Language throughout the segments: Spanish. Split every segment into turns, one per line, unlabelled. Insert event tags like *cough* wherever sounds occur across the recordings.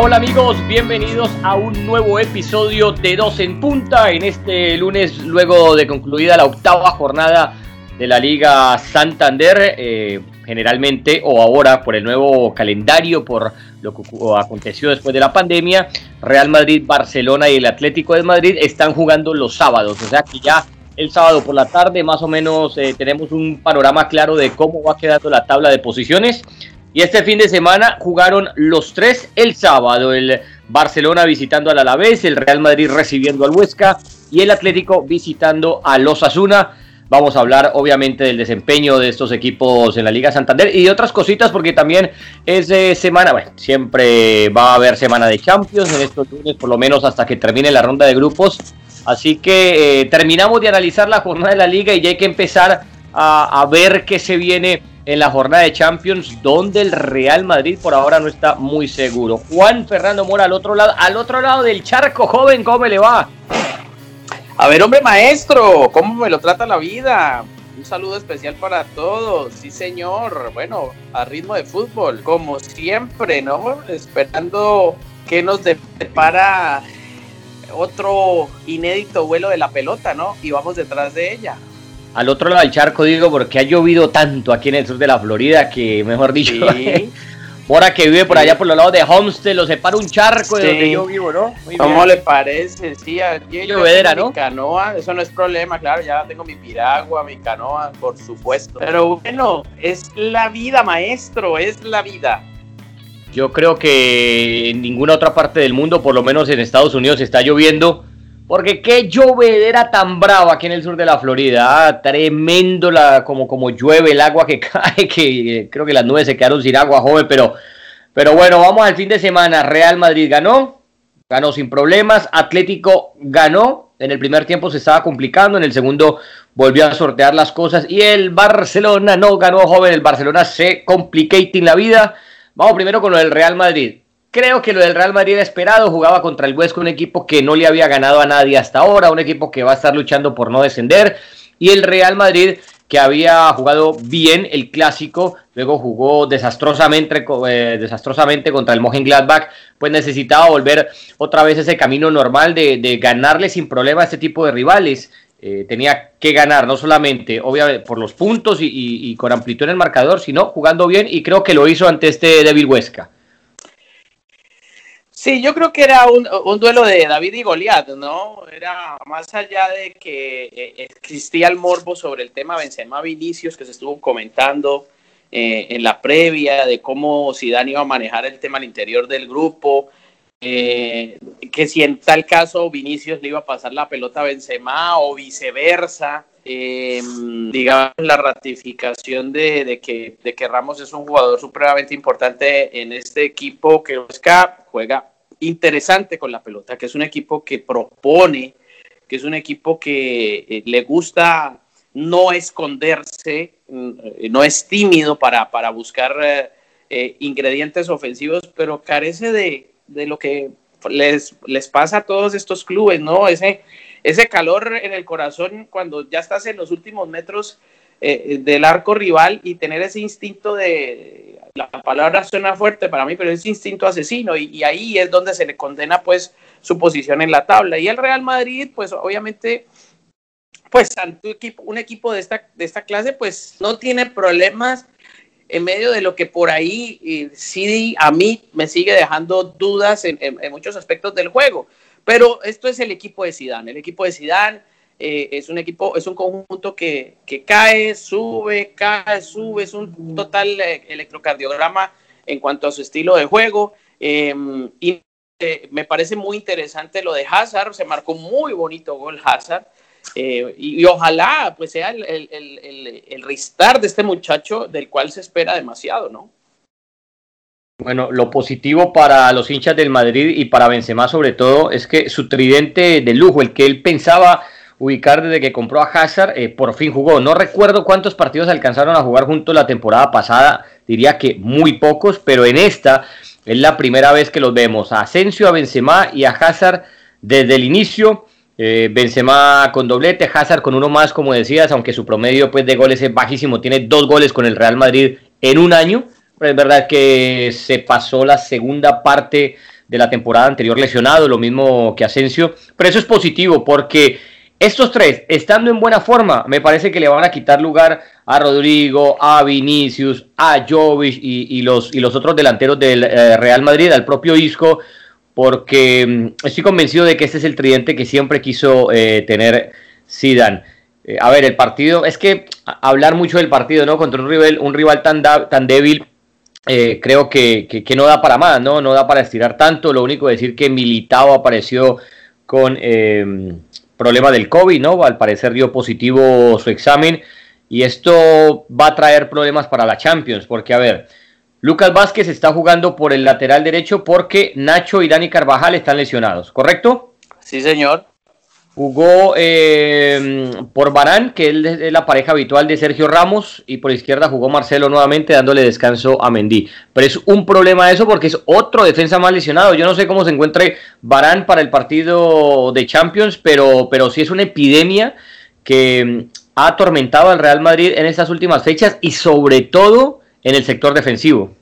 Hola amigos, bienvenidos a un nuevo episodio de Dos en Punta en este lunes luego de concluida la octava jornada de la Liga Santander. Eh, generalmente o ahora por el nuevo calendario, por lo que aconteció después de la pandemia, Real Madrid, Barcelona y el Atlético de Madrid están jugando los sábados, o sea que ya el sábado por la tarde más o menos eh, tenemos un panorama claro de cómo va quedando la tabla de posiciones. Y este fin de semana jugaron los tres el sábado, el Barcelona visitando al Alavés, el Real Madrid recibiendo al Huesca y el Atlético visitando al Osasuna. Vamos a hablar obviamente del desempeño de estos equipos en la Liga Santander y de otras cositas porque también es de semana, bueno, siempre va a haber semana de Champions en estos lunes, por lo menos hasta que termine la ronda de grupos. Así que eh, terminamos de analizar la jornada de la liga y ya hay que empezar a, a ver qué se viene en la jornada de Champions, donde el Real Madrid por ahora no está muy seguro. Juan Fernando Mora al otro lado, al otro lado del charco, joven, ¿cómo le va?
A ver, hombre maestro, ¿cómo me lo trata la vida? Un saludo especial para todos, sí señor. Bueno, a ritmo de fútbol, como siempre, ¿no? Esperando que nos depara otro inédito vuelo de la pelota, ¿no? Y vamos detrás de ella.
Al otro lado del charco, digo, porque ha llovido tanto aquí en el sur de la Florida que, mejor dicho, ¿Sí? *laughs* Mora que vive por allá por los lados de Homestead, lo separa un charco de donde yo vivo, ¿no?
Muy ¿Cómo le parece? Sí, yo, tengo mi canoa, eso no es problema, claro, ya tengo mi piragua, mi canoa, por supuesto. Pero bueno, es la vida, maestro, es la vida.
Yo creo que en ninguna otra parte del mundo, por lo menos en Estados Unidos, está lloviendo. Porque qué llovedera tan brava aquí en el sur de la Florida. Ah, tremendo la, como, como llueve el agua que *laughs* cae, que creo que las nubes se quedaron sin agua, joven. Pero, pero bueno, vamos al fin de semana. Real Madrid ganó, ganó sin problemas. Atlético ganó. En el primer tiempo se estaba complicando, en el segundo volvió a sortear las cosas. Y el Barcelona no ganó, joven. El Barcelona se complicating la vida. Vamos primero con lo del Real Madrid. Creo que lo del Real Madrid era esperado, jugaba contra el Huesca, un equipo que no le había ganado a nadie hasta ahora, un equipo que va a estar luchando por no descender, y el Real Madrid que había jugado bien el clásico, luego jugó desastrosamente, eh, desastrosamente contra el Mönchengladbach, pues necesitaba volver otra vez ese camino normal de, de ganarle sin problema a este tipo de rivales. Eh, tenía que ganar, no solamente obviamente por los puntos y, y, y, con amplitud en el marcador, sino jugando bien y creo que lo hizo ante este débil Huesca.
Sí, yo creo que era un, duelo de David y Goliat, ¿no? Era más allá de que eh, existía el morbo sobre el tema Benzema Vinicius que se estuvo comentando eh, en la previa de cómo Zidane iba a manejar el tema al interior del grupo, eh, que si en tal caso Vinicius le iba a pasar la pelota a Benzema o viceversa. Eh, digamos, la ratificación de, que, de que Ramos es un jugador supremamente importante en este equipo que Oscar juega interesante con la pelota, que es un equipo que propone, que es un equipo que eh, le gusta no esconderse, eh, no es tímido para, para buscar eh, ingredientes ofensivos, pero carece de, de lo que les, les pasa a todos estos clubes, ¿no? Ese, ese calor en el corazón cuando ya estás en los últimos metros del arco rival y tener ese instinto de, la palabra suena fuerte para mí, pero ese instinto asesino y, ahí es donde se le condena pues su posición en la tabla. Y el Real Madrid, pues obviamente, pues ante equipo, un equipo de esta, de esta clase, pues no tiene problemas en medio de lo que por ahí eh, sí a mí me sigue dejando dudas en, en, en muchos aspectos del juego. Pero esto es el equipo de Zidane. El equipo de Zidane eh, es un equipo, es un conjunto que, que, cae, sube, cae, sube, es un total eh, electrocardiograma en cuanto a su estilo de juego. Eh, y me parece muy interesante lo de Hazard, se marcó muy bonito gol Hazard. Y, y, ojalá pues sea el, el, el, el restart de este muchacho del cual se espera demasiado, ¿no?
Bueno, lo positivo para los hinchas del Madrid y para Benzema sobre todo es que su tridente de lujo, el que él pensaba ubicar desde que compró a Hazard, eh, por fin jugó. No recuerdo cuántos partidos alcanzaron a jugar juntos la temporada pasada, diría que muy pocos, pero en esta es la primera vez que los vemos. A Asensio, a Benzema y a Hazard desde el inicio. Eh, Benzema con doblete, Hazard con uno más, como decías, aunque su promedio pues, de goles es bajísimo, tiene dos goles con el Real Madrid en un año Es verdad que se pasó la segunda parte de la temporada anterior lesionado, lo mismo que Asensio, pero eso es positivo porque estos tres, estando en buena forma, me parece que le van a quitar lugar a Rodrigo, a Vinicius, a Jovic y, los, otros delanteros del eh, Real Madrid, al propio Isco, porque mm, estoy convencido de que este es el tridente que siempre quiso eh, tener Zidane. Eh, a ver, el partido, es que hablar mucho del partido, ¿no? Contra un rival, un rival tan, débil, creo que, que, no da para más, ¿no? No da para estirar tanto. Lo único es decir que Militao apareció con problema del COVID, ¿no? Al parecer dio positivo su examen y esto va a traer problemas para la Champions, porque a ver, Lucas Vázquez está jugando por el lateral derecho porque Nacho y Dani Carvajal están lesionados, ¿correcto?
Sí, señor.
Jugó eh, por Barán, que es la pareja habitual de Sergio Ramos, y por izquierda jugó Marcelo nuevamente dándole descanso a Mendy. Pero es un problema eso porque es otro defensa más lesionado. Yo no sé cómo se encuentre Barán para el partido de Champions, pero, pero sí es una epidemia que mm, ha atormentado al Real Madrid en estas últimas fechas y sobre todo en el sector defensivo.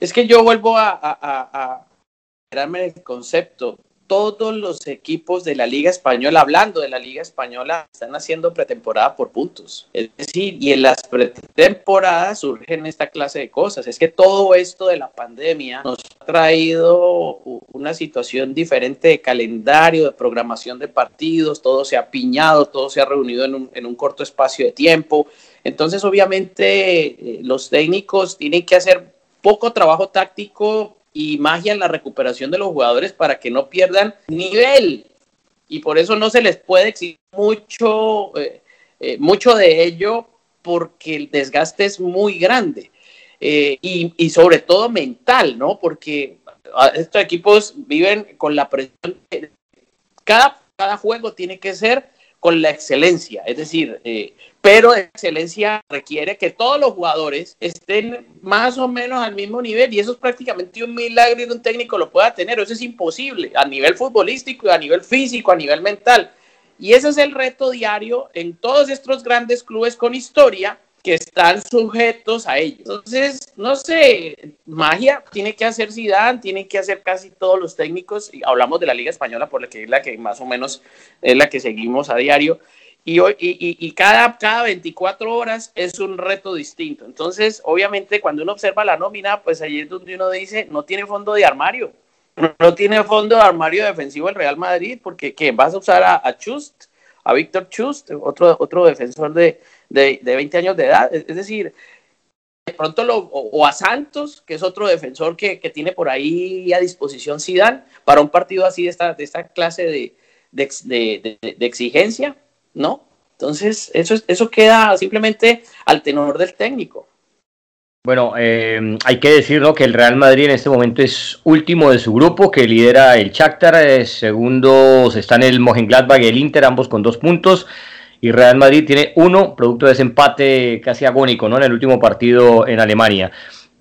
Es que yo vuelvo a, a, a, el concepto todos los equipos de la Liga Española, hablando de la Liga Española, están haciendo pretemporada por puntos. Es decir, y en las pretemporadas surgen esta clase de cosas. Es que todo esto de la pandemia nos ha traído una situación diferente de calendario, de programación de partidos, todo se ha piñado, todo se ha reunido en un, en un corto espacio de tiempo. Entonces, obviamente, eh, los técnicos tienen que hacer poco trabajo táctico y magia en la recuperación de los jugadores para que no pierdan nivel. Y por eso no se les puede exigir mucho, eh, eh, mucho de ello porque el desgaste es muy grande. Eh, y, y, sobre todo mental, ¿no? Porque ah, estos equipos viven con la presión. Cada, cada juego tiene que ser con la excelencia, es decir, eh, pero excelencia requiere que todos los jugadores estén más o menos al mismo nivel y eso es prácticamente un milagro y un técnico lo pueda tener, eso es imposible a nivel futbolístico, a nivel físico, a nivel mental. Y ese es el reto diario en todos estos grandes clubes con historia que están sujetos a ellos. Entonces, no sé, magia tiene que hacer Zidane, tiene que hacer casi todos los técnicos, y hablamos de la Liga Española, por la que es la que más o menos es la que seguimos a diario, y, hoy, y, cada, cada 24 horas es un reto distinto. Entonces, obviamente, cuando uno observa la nómina, pues ahí es donde uno dice, no tiene fondo de armario, no tiene fondo de armario defensivo el Real Madrid, porque ¿qué? ¿Vas a usar a, Chust? a Víctor Chust, otro, otro defensor de, de, 20 años de edad. Es, decir, de pronto lo, o, a Santos, que es otro defensor que, tiene por ahí a disposición Zidane para un partido así de esta, de esta clase de, de, exigencia, ¿no? Entonces, eso, eso queda simplemente al tenor del técnico.
Bueno, eh, hay que decir que el Real Madrid en este momento es último de su grupo, que lidera el Shakhtar, eh, segundos están el Mönchengladbach y el Inter, ambos con dos puntos, y Real Madrid tiene uno, producto de ese empate casi agónico, ¿no? En el último partido en Alemania.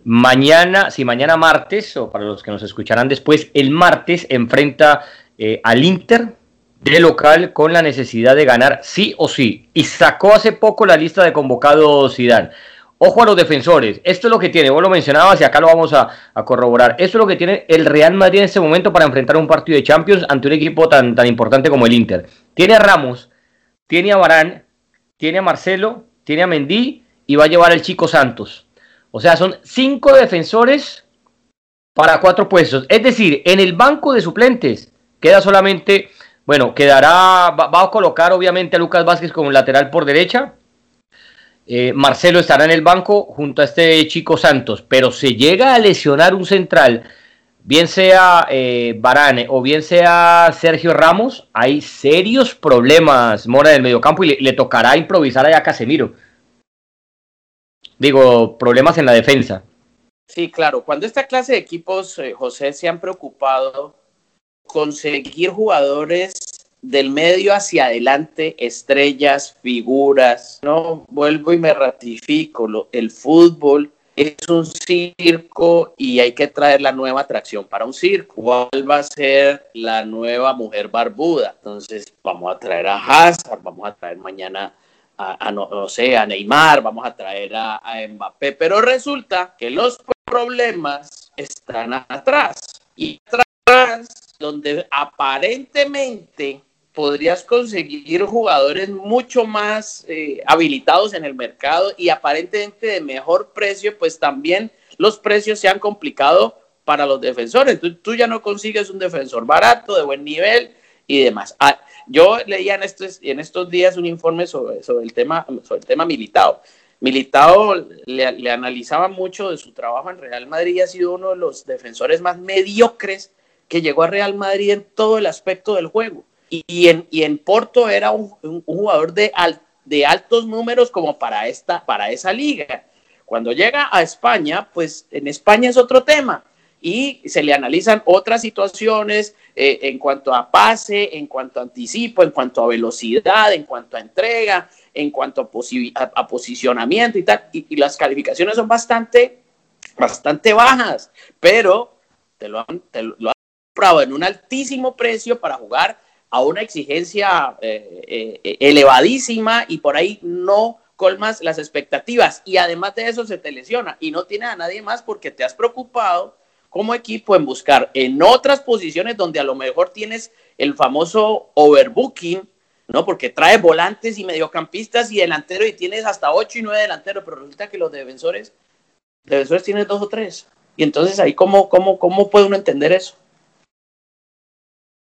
Mañana, si mañana martes, o para los que nos escucharán después, el martes enfrenta eh, al Inter de local con la necesidad de ganar sí o sí. Y sacó hace poco la lista de convocados Zidane. Ojo a los defensores. Esto es lo que tiene, vos lo mencionabas y acá lo vamos a, corroborar. Esto es lo que tiene el Real Madrid en este momento para enfrentar un partido de Champions ante un equipo tan, tan importante como el Inter. Tiene a Ramos, tiene a Barán, tiene a Marcelo, tiene a Mendy y va a llevar al Chico Santos. O sea, son cinco defensores para cuatro puestos. Es decir, en el banco de suplentes queda solamente, bueno, quedará, va a colocar obviamente a Lucas Vázquez como lateral por derecha eh, Marcelo estará en el banco junto a este chico Santos, pero se llega a lesionar un central, bien sea eh, Barane o bien sea Sergio Ramos, hay serios problemas, Mora, del mediocampo y le, tocará improvisar allá a Casemiro. Digo, problemas en la defensa.
Sí, claro. Cuando esta clase de equipos, eh, José, se han preocupado conseguir jugadores del medio hacia adelante, estrellas, figuras, ¿no? Vuelvo y me ratifico, lo, el fútbol es un circo y hay que traer la nueva atracción para un circo. ¿Cuál va a ser la nueva mujer barbuda? Entonces vamos a traer a Hazard, vamos a traer mañana a, no, sé, a Neymar, vamos a traer a, a Mbappé, pero resulta que los problemas están atrás. Y atrás, donde aparentemente podrías conseguir jugadores mucho más eh, habilitados en el mercado y aparentemente de mejor precio, pues también los precios se han complicado para los defensores. Tú, tú ya no consigues un defensor barato, de buen nivel y demás. Ah, yo leía en estos, en estos días un informe sobre, sobre, el, tema, sobre el tema Militao. Militao le, le analizaba mucho de su trabajo en Real Madrid y ha sido uno de los defensores más mediocres que llegó a Real Madrid en todo el aspecto del juego. Y, en, y en, Porto era un, jugador de, de, altos números como para, esta, para esa liga. Cuando llega a España, pues en España es otro tema y se le analizan otras situaciones eh, en cuanto a pase, en cuanto a anticipo, en cuanto a velocidad, en cuanto a entrega, en cuanto a, posicionamiento y tal. Y, las calificaciones son bastante, bastante bajas, pero te lo han, te comprado en un altísimo precio para jugar a una exigencia eh, eh, elevadísima y por ahí no colmas las expectativas y además de eso se te lesiona y no tiene a nadie más porque te has preocupado como equipo en buscar en otras posiciones donde a lo mejor tienes el famoso overbooking, ¿no? Porque trae volantes y mediocampistas y delanteros y tienes hasta ocho y nueve delanteros, pero resulta que los defensores, defensores tienen dos o tres. Y entonces ahí, ¿cómo, cómo, cómo puede uno entender eso?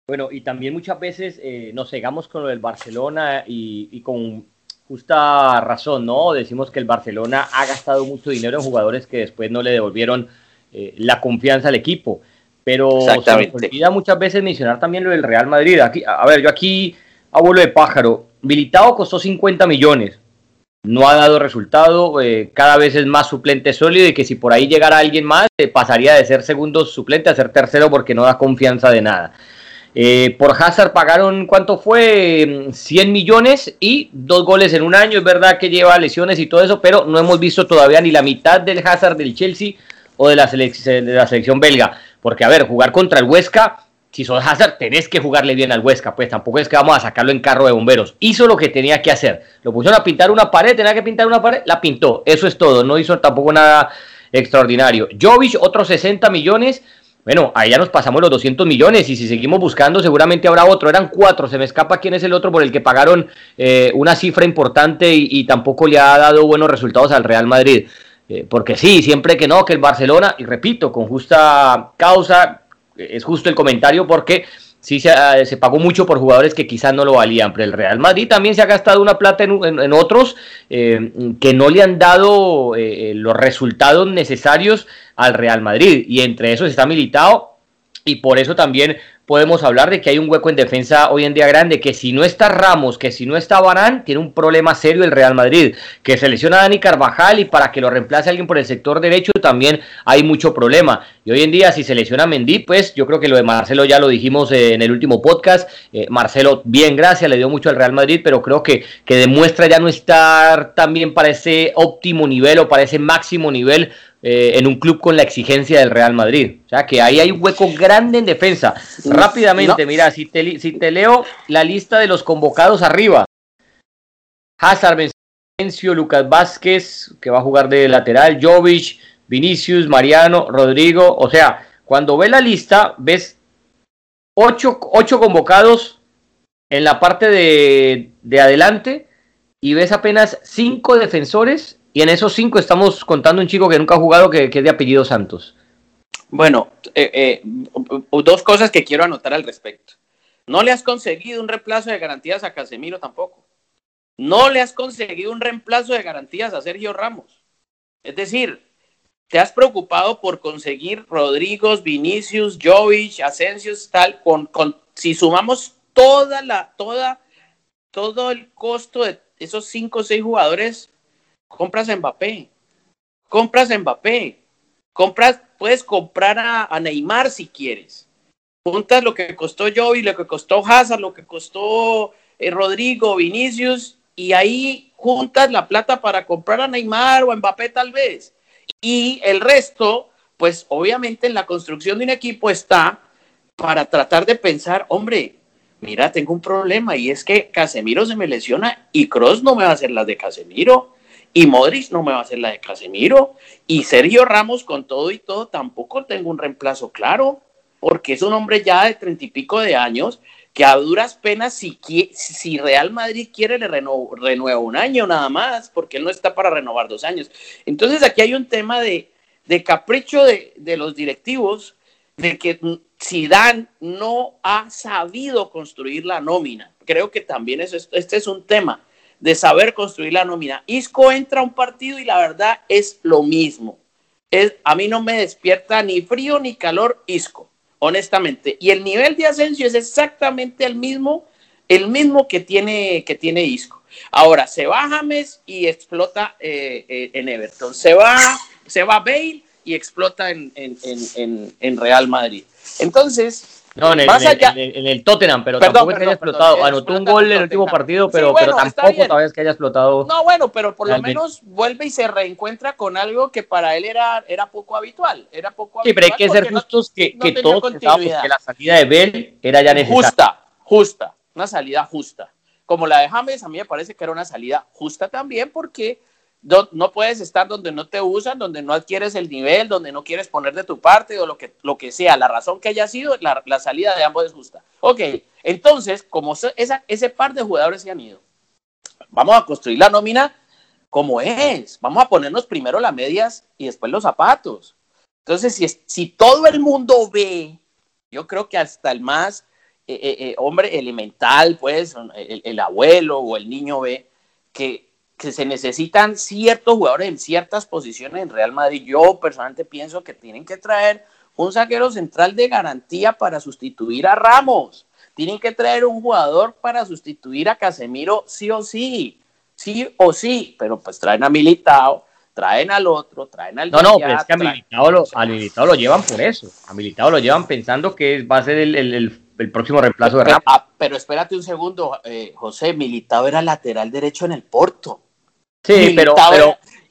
Bueno, y también muchas veces eh, nos cegamos con lo del Barcelona y, con justa razón, ¿no? Decimos que el Barcelona ha gastado mucho dinero en jugadores que después no le devolvieron eh, la confianza al equipo. Pero se me olvida muchas veces mencionar también lo del Real Madrid. Aquí, a ver, yo aquí, abuelo de pájaro, Militao costó 50 millones. No ha dado resultado, eh, cada vez es más suplente sólido y que si por ahí llegara alguien más, pasaría de ser segundo suplente a ser tercero porque no da confianza de nada. Eh, por Hazard pagaron, ¿cuánto fue? 100 millones y dos goles en un año. Es verdad que lleva lesiones y todo eso, pero no hemos visto todavía ni la mitad del Hazard del Chelsea o de la, de la selección belga. Porque, a ver, jugar contra el Huesca, si sos Hazard, tenés que jugarle bien al Huesca. Pues tampoco es que vamos a sacarlo en carro de bomberos. Hizo lo que tenía que hacer. Lo pusieron a pintar una pared, tenía que pintar una pared, la pintó. Eso es todo. No hizo tampoco nada extraordinario. Jovic, otros 60 millones bueno, ahí ya nos pasamos los 200 millones y si seguimos buscando seguramente habrá otro. Eran cuatro, se me escapa quién es el otro por el que pagaron eh, una cifra importante y, tampoco le ha dado buenos resultados al Real Madrid. Eh, porque sí, siempre que no, que el Barcelona, y repito, con justa causa, es justo el comentario porque sí se, se, pagó mucho por jugadores que quizás no lo valían, pero el Real Madrid también se ha gastado una plata en, otros eh, que no le han dado los resultados necesarios al Real Madrid. Y entre esos está militado y por eso también podemos hablar de que hay un hueco en defensa hoy en día grande, que si no está Ramos, que si no está Barán, tiene un problema serio el Real Madrid, que se lesiona a Dani Carvajal y para que lo reemplace alguien por el sector derecho también hay mucho problema. Y hoy en día si se lesiona Mendy, pues yo creo que lo de Marcelo ya lo dijimos eh, en el último podcast, eh, Marcelo bien, gracias, le dio mucho al Real Madrid, pero creo que, que demuestra ya no estar también para ese óptimo nivel o para ese máximo nivel eh, en un club con la exigencia del Real Madrid. O sea que ahí hay un hueco grande en defensa. Rápidamente, mira, si te, si te leo la lista de los convocados arriba. Hazard, Bencio, Lucas Vázquez, que va a jugar de lateral, Jovic, Vinicius, Mariano, Rodrigo. O sea, cuando ves la lista, ves ocho, ocho convocados en la parte de, de adelante y ves apenas cinco defensores y en esos cinco estamos contando un chico que nunca ha jugado que, que es de apellido Santos.
Bueno, eh, eh, dos cosas que quiero anotar al respecto. No le has conseguido un reemplazo de garantías a Casemiro tampoco. No le has conseguido un reemplazo de garantías a Sergio Ramos. Es decir, te has preocupado por conseguir Rodrigo, Vinicius, Jovic, Asensio, tal, con, con, si sumamos toda la, toda, todo el costo de esos cinco o seis jugadores, compras a Mbappé, compras a Mbappé, compras, puedes comprar a, Neymar si quieres. Juntas lo que costó Joey, lo que costó Hazard, lo que costó eh, Rodrigo, Vinicius, y ahí juntas la plata para comprar a Neymar o a Mbappé tal vez. Y el resto, pues obviamente en la construcción de un equipo está para tratar de pensar, hombre, mira, tengo un problema y es que Casemiro se me lesiona y Cross no me va a hacer las de Casemiro y Modric no me va a hacer la de Casemiro y Sergio Ramos con todo y todo tampoco tengo un reemplazo claro porque es un hombre ya de treinta y pico de años que a duras penas si, si Real Madrid quiere le renueva un año nada más porque él no está para renovar dos años. Entonces aquí hay un tema de, de capricho de, de los directivos de que Zidane no ha sabido construir la nómina. Creo que también es, este es un tema de saber construir la nómina. Isco entra a un partido y la verdad es lo mismo. Es, a mí no me despierta ni frío ni calor Isco, honestamente. Y el nivel de Asensio es exactamente el mismo, el mismo que tiene, que tiene Isco. Ahora, se va James y explota eh, eh, en Everton. Se va, se va Bale y explota en, en, Real Madrid. Entonces,
no, en el, en, el, Tottenham, pero tampoco es que haya explotado. Anotó un gol en el último partido, pero, pero tampoco todavía es que haya explotado.
No, bueno, pero por lo menos vuelve y se reencuentra con algo que para él era, era poco habitual. Era poco
sí, pero hay que ser justos que, que todos pensábamos que la salida de Bell era ya necesaria.
Justa, justa, una salida justa. Como la de James, a mí me parece que era una salida justa también porque no, puedes estar donde no te usan, donde no adquieres el nivel, donde no quieres poner de tu parte o lo que, lo que sea. La razón que haya sido, la, salida de ambos es justa. Ok, entonces, como ese par de jugadores se han ido, vamos a construir la nómina como es. Vamos a ponernos primero las medias y después los zapatos. Entonces, si, si todo el mundo ve, yo creo que hasta el más eh, eh, eh, hombre elemental, pues, el abuelo o el niño ve que que se necesitan ciertos jugadores en ciertas posiciones en Real Madrid. Yo personalmente pienso que tienen que traer un saquero central de garantía para sustituir a Ramos. Tienen que traer un jugador para sustituir a Casemiro sí o sí. Sí o sí. Pero pues traen a Militao, traen al otro, traen al...
No, no, pero es que a Militao, lo, lo llevan por eso. A Militao lo llevan pensando que va a ser el, próximo reemplazo de Ramos.
Ah, pero, espérate un segundo, eh, José. Militao era lateral derecho en el Porto.
Sí, pero,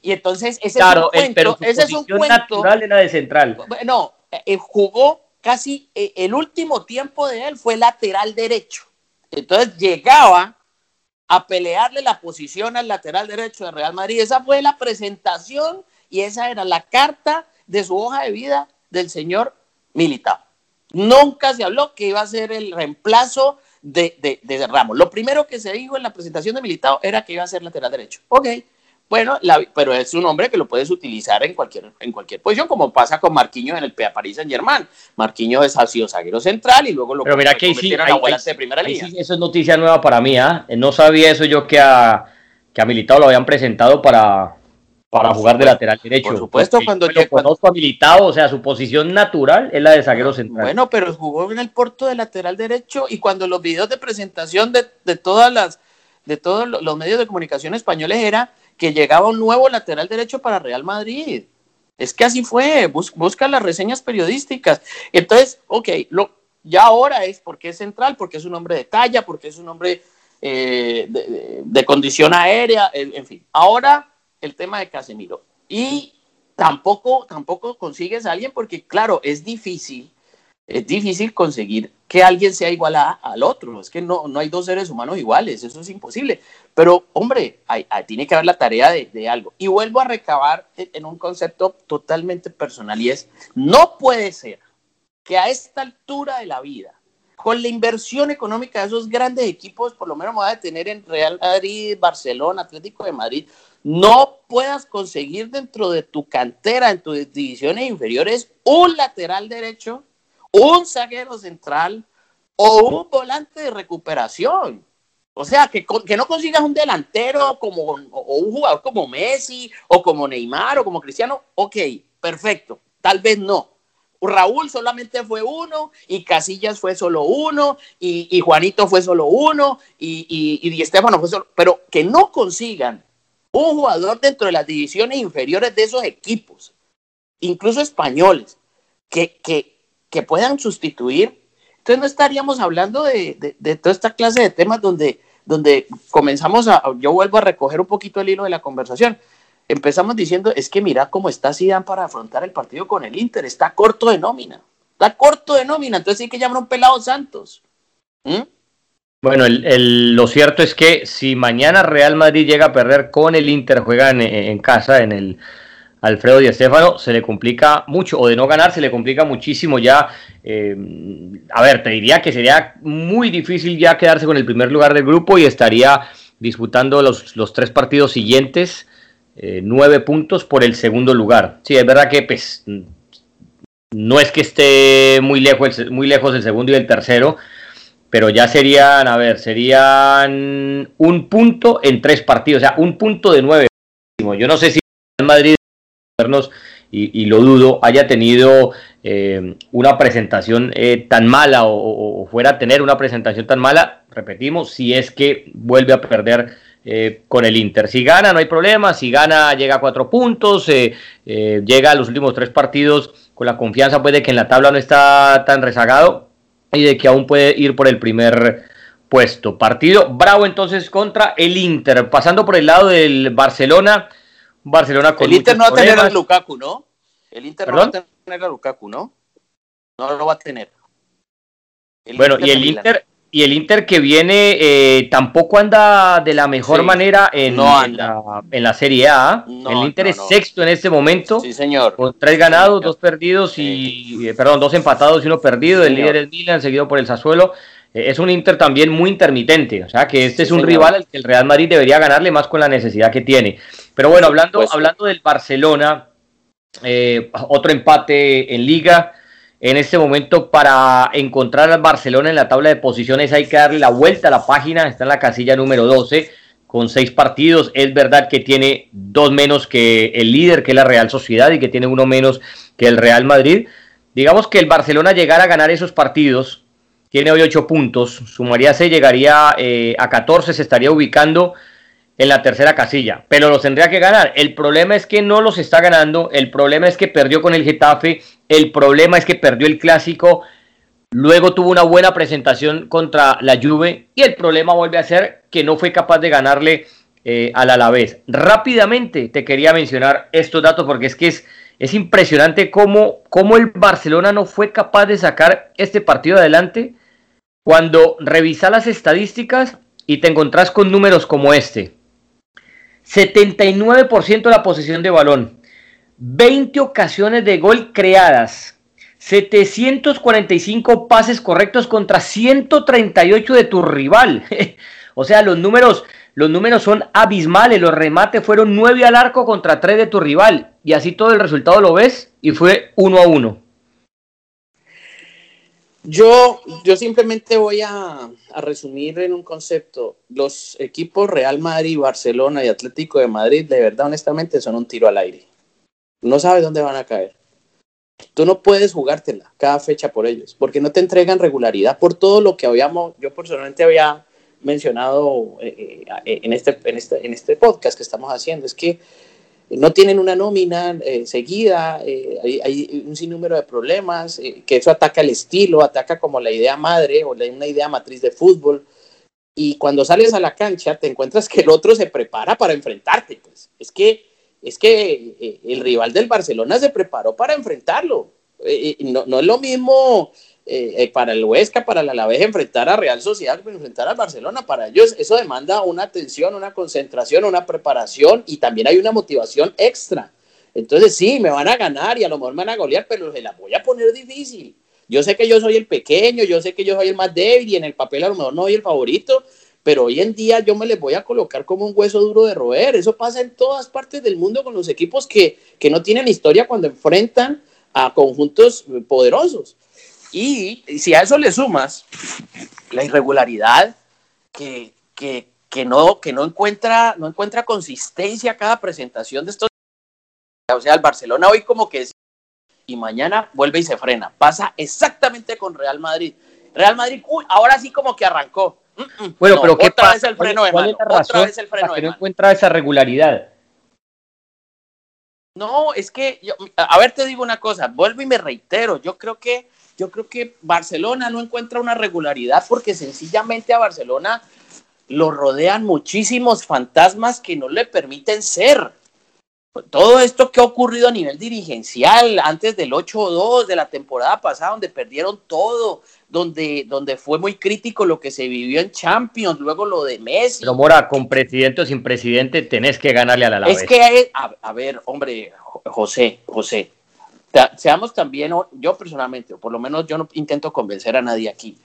y entonces ese es un cuento, ese es un cuento
era de central.
No, eh, jugó casi eh, el último tiempo de él fue lateral derecho. Entonces llegaba a pelearle la posición al lateral derecho de Real Madrid. Esa fue la presentación y esa era la carta de su hoja de vida del señor Militao. Nunca se habló que iba a ser el reemplazo de, de, Ramos. Lo primero que se dijo en la presentación de Militao era que iba a ser lateral derecho. Ok, bueno, pero es un hombre que lo puedes utilizar en cualquier, en cualquier posición, como pasa con Marquinhos en el París Saint Germain. Marquinhos es sido zaguero central y luego lo
pero mira que sí, de primera línea. eso es noticia nueva para mí. ¿ah? No sabía eso yo que a, que a Militao lo habían presentado para, para jugar de lateral derecho.
Por supuesto, cuando
yo conozco habilitado, o sea, su posición natural es la de zaguero central.
Bueno, pero jugó en el Porto de lateral derecho y cuando los videos de presentación de, de todas las de todos los medios de comunicación españoles era que llegaba un nuevo lateral derecho para Real Madrid. Es que así fue, busca las reseñas periodísticas. Entonces, ok, lo, ya ahora es porque es central, porque es un hombre de talla, porque es un hombre eh, de, de, condición aérea, en fin. Ahora el tema de Casemiro. Y tampoco, tampoco consigues a alguien porque, claro, es difícil, es difícil conseguir que alguien sea igual a, al otro. Es que no, no hay dos seres humanos iguales, eso es imposible. Pero, hombre, tiene que haber la tarea de, algo. Y vuelvo a recabar en un concepto totalmente personal y es, no puede ser que a esta altura de la vida, con la inversión económica de esos grandes equipos, por lo menos me voy a tener en Real Madrid, Barcelona, Atlético de Madrid, no puedas conseguir dentro de tu cantera, en tus divisiones inferiores, un lateral derecho, un zaguero central o un volante de recuperación. O sea, que, que no consigas un delantero como, o un jugador como Messi o como Neymar o como Cristiano. Ok, perfecto. Tal vez no. Raúl solamente fue uno y Casillas fue solo uno y, Juanito fue solo uno y, y Estefano fue solo, pero que no consigan un jugador dentro de las divisiones inferiores de esos equipos, incluso españoles, que, que, puedan sustituir. Entonces no estaríamos hablando de, de, toda esta clase de temas donde, donde comenzamos a, yo vuelvo a recoger un poquito el hilo de la conversación. Empezamos diciendo, es que mira cómo está Zidane para afrontar el partido con el Inter, está corto de nómina, está corto de nómina, entonces hay que llamar a un pelado Santos. ¿Mm?
Bueno, lo cierto es que si mañana Real Madrid llega a perder con el Inter, juega en, casa, en el Alfredo Di Stéfano, se le complica mucho, o de no ganar, se le complica muchísimo ya. Eh, a ver, te diría que sería muy difícil ya quedarse con el primer lugar del grupo y estaría disputando los, los tres partidos siguientes, eh, nueve puntos por el segundo lugar. Sí, es verdad que pues, no es que esté muy lejos, muy lejos el segundo y el tercero, pero ya serían, a ver, serían un punto en tres partidos, o sea, un punto de nueve. Yo no sé si el Madrid y, y lo dudo, haya tenido eh, una presentación eh, tan mala o, fuera a tener una presentación tan mala, repetimos, si es que vuelve a perder eh, con el Inter. Si gana, no hay problema, si gana, llega a cuatro puntos, llega a los últimos tres partidos con la confianza pues, de que en la tabla no está tan rezagado, y de que aún puede ir por el primer puesto. Partido bravo entonces contra el Inter. Pasando por el lado del Barcelona. Barcelona
con El Inter no va a tener a Lukaku, ¿no? El Inter no va a tener a Lukaku, ¿no? No lo va a tener.
bueno, y el Inter y el Inter que viene eh, tampoco anda de la mejor manera en, la, Serie A. el Inter es sexto en este momento.
Sí, señor.
Con tres ganados, dos perdidos y, eh, perdón, dos empatados y uno perdido. el líder es Milan, seguido por el Sassuolo. Eh, es un Inter también muy intermitente. O sea que este es un rival al que el Real Madrid debería ganarle más con la necesidad que tiene. Pero bueno, hablando, hablando del Barcelona, otro empate en Liga en este momento para encontrar al Barcelona en la tabla de posiciones hay que darle la vuelta a la página, está en la casilla número 12 con seis partidos, es verdad que tiene dos menos que el líder que es la Real Sociedad y que tiene uno menos que el Real Madrid. Digamos que el Barcelona llegara a ganar esos partidos, tiene hoy ocho puntos, sumaría se llegaría eh, a 14, se estaría ubicando en la tercera casilla, pero los tendría que ganar. El problema es que no los está ganando, el problema es que perdió con el Getafe, el problema es que perdió el clásico, luego tuvo una buena presentación contra la Juve y el problema vuelve a ser que no fue capaz de ganarle eh, al Alavés. Rápidamente te quería mencionar estos datos porque es que es, es impresionante cómo, cómo el Barcelona no fue capaz de sacar este partido adelante cuando revisas las estadísticas y te encontrás con números como este. 79% de la posesión de balón, 20 ocasiones de gol creadas, 745 pases correctos contra 138 de tu rival. *laughs* o sea, los números, los números son abismales. Los remates fueron 9 al arco contra 3 de tu rival. Y así todo el resultado lo ves y fue 1 a 1.
Yo, yo simplemente voy a, resumir en un concepto. Los equipos Real Madrid, Barcelona y Atlético de Madrid, de verdad, honestamente, son un tiro al aire. No sabes dónde van a caer. Tú no puedes jugártela cada fecha por ellos, porque no te entregan regularidad por todo lo que habíamos, yo personalmente había mencionado eh, eh, en, este, en, este, en este podcast que estamos haciendo. Es que no tienen una nómina eh, seguida, eh, hay, un sinnúmero de problemas, eh, que eso ataca el estilo, ataca como la idea madre o una idea matriz de fútbol. Y cuando sales a la cancha te encuentras que el otro se prepara para enfrentarte. Pues. Es que, es que el rival del Barcelona se preparó para enfrentarlo. no, no es lo mismo eh, eh, para el Huesca, para la Alavés enfrentar a Real Sociedad, enfrentar a Barcelona, para ellos eso demanda una atención, una concentración, una preparación y también hay una motivación extra. Entonces sí, me van a ganar y a lo mejor me van a golear, pero se la voy a poner difícil. Yo sé que yo soy el pequeño, yo sé que yo soy el más débil y en el papel a lo mejor no soy el favorito, pero hoy en día yo me les voy a colocar como un hueso duro de roer. Eso pasa en todas partes del mundo con los equipos que, que no tienen historia cuando enfrentan a conjuntos poderosos. Y si a eso le sumas la irregularidad que, no, que no, encuentra, no encuentra consistencia cada presentación de estos. O sea, el Barcelona hoy como que es, y mañana vuelve y se frena. Pasa exactamente con Real Madrid. Real Madrid, uy, ahora sí como que arrancó.
Mm, mm. Bueno, pero ¿qué otra vez el freno de mano. Otra vez el freno de no encuentra esa regularidad.
No, es que, a ver, te digo una cosa, vuelvo y me reitero, yo creo que yo creo que Barcelona no encuentra una regularidad porque sencillamente a Barcelona lo rodean muchísimos fantasmas que no le permiten ser. todo esto que ha ocurrido a nivel dirigencial antes del 8-2 de la temporada pasada, donde perdieron todo, donde, donde fue muy crítico lo que se vivió en Champions, luego lo de Messi.
Pero Mora, con presidente o sin presidente, tenés que ganarle a la
Es que, a, a, ver, hombre, José, José, seamos también, yo personalmente, o por lo menos yo no intento convencer a nadie aquí,